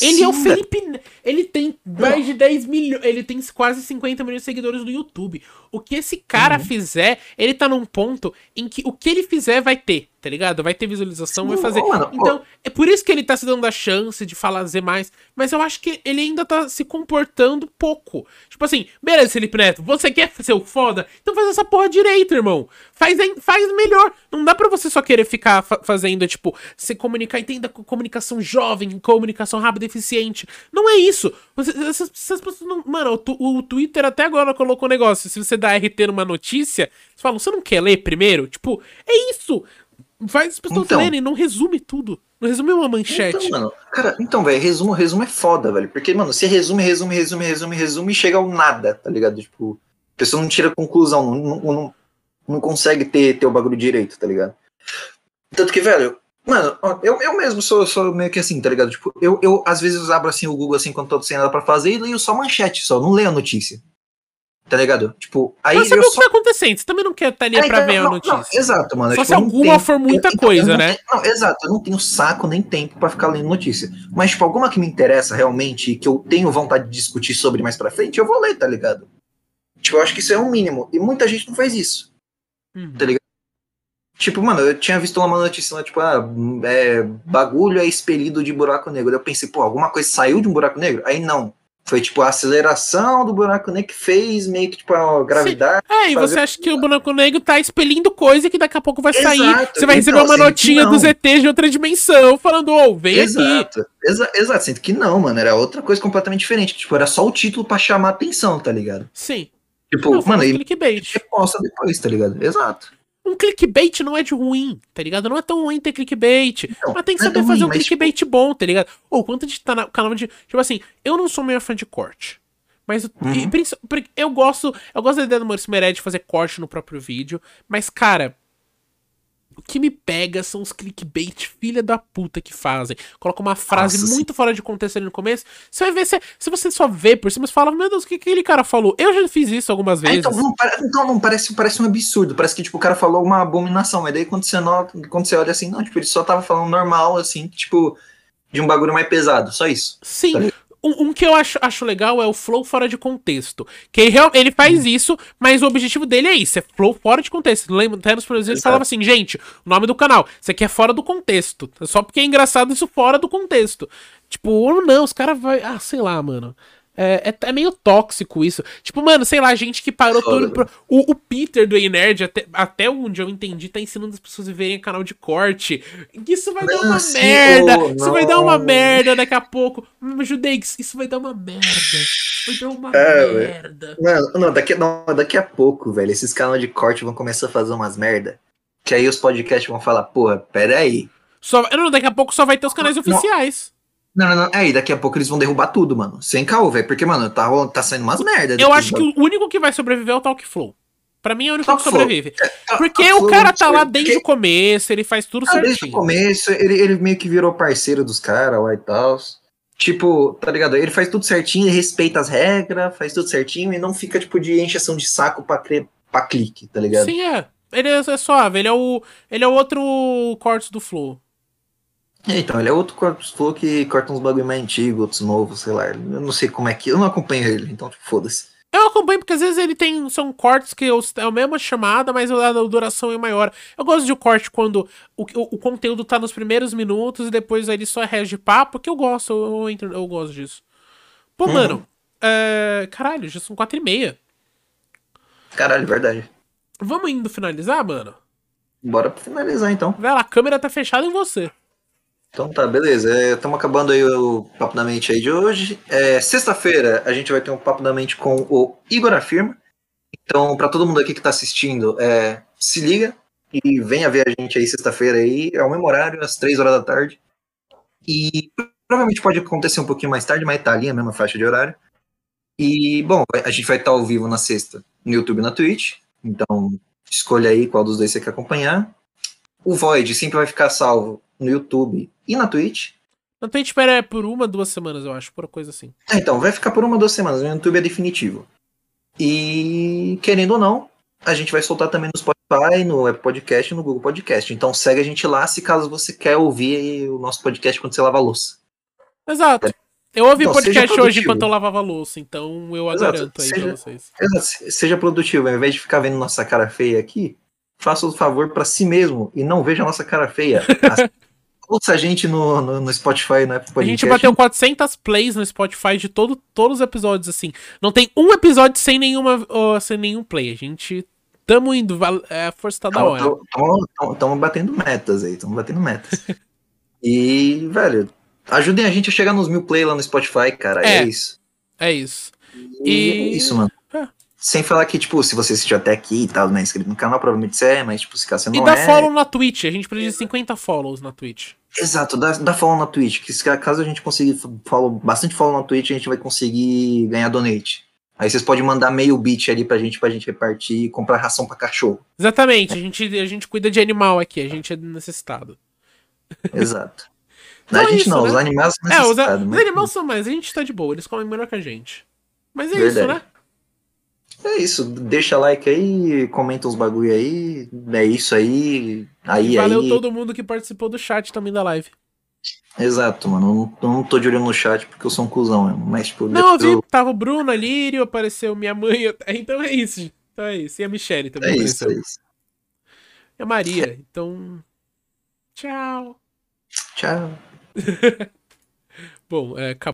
Ele é o Sim, Felipe. Ne- Ele tem mais de 10 milhões. Ele tem quase 50 milhões de seguidores no YouTube. O que esse cara Uhum. fizer, ele tá num ponto em que o que ele fizer vai ter, tá ligado? Vai ter visualização, vai Sim, fazer. mano, então, é por isso que ele tá se dando a chance de fazer mais. Mas eu acho que ele ainda tá se comportando pouco. Tipo assim, beleza, Felipe Neto, você quer ser o foda? Então faz essa porra direito, irmão. Faz, faz melhor. Não dá pra você só querer ficar fa- fazendo, tipo, se comunicar, entenda com comunicação jovem, comunicação rápida eficiente. Não é isso. Você- essas, essas pessoas não. Mano, o, o Twitter até agora colocou um negócio. Se você dá RT numa notícia, você fala, você não quer ler primeiro? Tipo, é isso. Faz as pessoas Então. lerem, não resume tudo. Não resume uma manchete. Então, mano, cara, então, velho, resumo, resumo é foda, velho. Porque, mano, você resume, resume, resume, resume, resume e chega ao nada, tá ligado? Tipo, a pessoa não tira conclusão, não, não, não, não consegue ter, ter o bagulho direito, tá ligado? Tanto que, velho, mano, eu, eu mesmo sou, sou meio que assim, tá ligado? Tipo, eu, eu às vezes abro assim o Google assim quando tô sem nada pra fazer e leio só manchete, só, não leio a notícia. Tá ligado? Tipo, aí Mas saber eu o que só tá acontecendo. Você também não quer estar ali É, pra então, ver a não, notícia. não, exato, mano. Só Tipo, se eu alguma tenho- for muita eu- então, coisa, eu né? tenho- não, exato, eu não tenho saco nem tempo pra ficar lendo notícia. Mas, tipo, alguma que me interessa realmente, que eu tenho vontade de discutir sobre mais pra frente, eu vou ler, tá ligado? Tipo, eu acho que isso é um mínimo. E muita gente não faz isso. Hum. Tipo, mano, eu tinha visto uma notícia lá, tipo, ah, é, bagulho é expelido de buraco negro. Eu pensei, pô, alguma coisa saiu de um buraco negro? Aí não. Foi tipo a aceleração do buraco negro que fez meio que tipo a gravidade. É, e fazer- você acha que o buraco negro tá expelindo coisa que daqui a pouco vai sair. Exato, Você vai receber então, uma que notinha dos ETs de outra dimensão falando, ô, vem aqui. Exato, exa exato, sendo que não, mano, era outra coisa completamente diferente. Tipo, era só o título pra chamar atenção, tá ligado? Sim. Tipo, Não, mano, ele reposta depois, tá ligado? Exato. Um clickbait não é de ruim, tá ligado? Não é tão ruim ter clickbait. Então, mas tem que não é saber tão fazer ruim, um mas, clickbait bom, tá ligado? Ou quanto a gente tá no canal de. Tipo assim, eu não sou meio fã de corte. Mas eu- Uhum. e porque eu gosto. Eu gosto da ideia do Maurício Meirelles de fazer corte no próprio vídeo. Mas, cara. O que me pega são os clickbait filha da puta que fazem. Coloca uma frase Nossa, muito fora de contexto ali no começo. Você vai ver, se, se você só vê por cima, você fala, meu Deus, o que aquele cara falou? Eu já fiz isso algumas É, vezes. então, não, então não parece, parece um absurdo, parece que tipo, o cara falou uma abominação, mas daí quando você nota, quando você olha assim, não, tipo, ele só tava falando normal, assim, tipo, de um bagulho mais pesado, só isso. Sim. Tá Um, um que eu acho, acho legal é o flow fora de contexto. Que ele, ele faz isso, mas o objetivo dele é isso: é flow fora de contexto. Lembra, até nos primeiros vídeos ele falava assim, gente, o nome do canal, isso aqui é fora do contexto. Só porque é engraçado isso fora do contexto. Tipo, ou não, os caras vai. Ah, sei lá, mano. É, é, é meio tóxico isso. Tipo, mano, sei lá, gente que parou Foda, tudo. Pro... O, o Peter do Ei Nerd, até, até onde eu entendi, tá ensinando as pessoas a verem canal de corte. Isso vai dar Não, uma sim, merda. isso vai dar uma merda daqui a pouco. Hum, Judeix, isso vai dar uma merda. Vai dar uma É, merda. Não, não, daqui, não, daqui a pouco, velho, esses canais de corte vão começar a fazer umas merda, que aí os podcasts vão falar, porra, peraí. Só, não, daqui a pouco só vai ter os canais Não. oficiais. Não, não, não, é, e daqui a pouco eles vão derrubar tudo, mano, sem caô, velho, porque, mano, tá, tá saindo umas merda. Eu acho que o único que vai sobreviver é o Talk Flow. Pra mim é o único Talk que sobrevive. Tá- Porque o cara tá lá desde porque- o começo, ele faz tudo Ah, desde o certinho. começo, ele, ele meio que virou parceiro dos caras lá e tal. Tipo, tá ligado? Ele faz tudo certinho, ele respeita as regras, faz tudo certinho e não fica, tipo, de encheção de saco pra, cre... pra clique, tá ligado? Sim, é. Ele é, é suave, ele é o. Ele é o outro corte do Flow. É, Então, ele é outro corpo flow que corta uns bagulho mais antigos, outros novos, sei lá. Eu não sei como é que. Eu não acompanho ele, então, tipo, foda-se. Eu acompanho porque às vezes ele tem. São cortes que os- é a mesma chamada, mas a duração é maior. Eu gosto de corte quando o, o, o conteúdo tá nos primeiros minutos e depois ele só de papo, que eu gosto, eu, eu, eu gosto disso. Pô, Uhum. mano. É, caralho, já são quatro e meia. Caralho, verdade. Vamos indo finalizar, mano? Bora finalizar então. Vai lá, a câmera tá fechada em você. Então tá, beleza. Estamos acabando aí o Papo da Mente aí de hoje. É, Sexta-feira a gente vai ter um Papo da Mente com o Igor Afirma. Então, para todo mundo aqui que tá assistindo, é, se liga e venha ver a gente aí sexta-feira aí, ao mesmo horário, às três horas da tarde. E provavelmente pode acontecer um pouquinho mais tarde, mas tá ali a mesma faixa de horário. E, bom, a gente vai estar ao vivo na sexta no YouTube e na Twitch. Então, escolha aí qual dos dois você quer acompanhar. O Void sempre vai ficar salvo no YouTube e na Twitch. Na Twitch espera é por uma, duas semanas, eu acho, por uma coisa assim. É, então, vai ficar por uma, duas semanas. No YouTube é definitivo. E, querendo ou não, a gente vai soltar também no Spotify, no Apple Podcast e no Google Podcast. Então segue a gente lá se caso você quer ouvir o nosso podcast quando você lava a louça. Exato. Eu ouvi Então, podcast hoje enquanto eu lavava a louça, então eu Exato, garanto aí seja- pra vocês. Seja produtivo, ao invés de ficar vendo nossa cara feia aqui, faça o favor pra si mesmo e não veja a nossa cara feia. Ouça a gente no, no, no Spotify, Apple A gente bateu 400 plays no Spotify de todo, todos os episódios, assim. Não tem um episódio sem, nenhuma, ó, sem nenhum play. A gente. Tamo indo, é, a força tá da hora. Estamos batendo metas aí, estamos batendo metas. e, velho, ajudem a gente a chegar nos mil play lá no Spotify, cara. É, É. isso. É isso. E E- é isso, mano. É. Sem falar que, tipo, se você assistiu até aqui e tal, não é inscrito no canal, provavelmente você é, mas, tipo, se caso você E não dá é. follow na Twitch. A gente precisa de 50 follows na Twitch. Exato, dá, dá follow na Twitch. Que se caso a gente conseguir follow, bastante follow na Twitch, a gente vai conseguir ganhar donate. Aí vocês podem mandar meio bit ali pra gente, pra gente repartir e comprar ração pra cachorro. Exatamente. A gente, a gente cuida de animal aqui. A gente é necessitado. Exato. Então a é gente isso, não, né? os animais são É, os, a- necessitados, os mas- animais são mais. A gente tá de boa. Eles comem melhor que a gente. Mas é Verdade. isso, né? É isso, deixa like aí, comenta uns bagulho aí, é isso aí, aí, Valeu aí. todo mundo que participou do chat também da live. Exato, mano, eu não, eu tô de olho no chat porque eu sou um cuzão mesmo, mas tipo, Não, eu vi, tava o Bruno, a Lírio, apareceu minha mãe, então é isso. Então é isso. E a Michelle também é isso, apareceu. é isso. E a Maria. Então. Tchau. Tchau. Bom, é, acabou.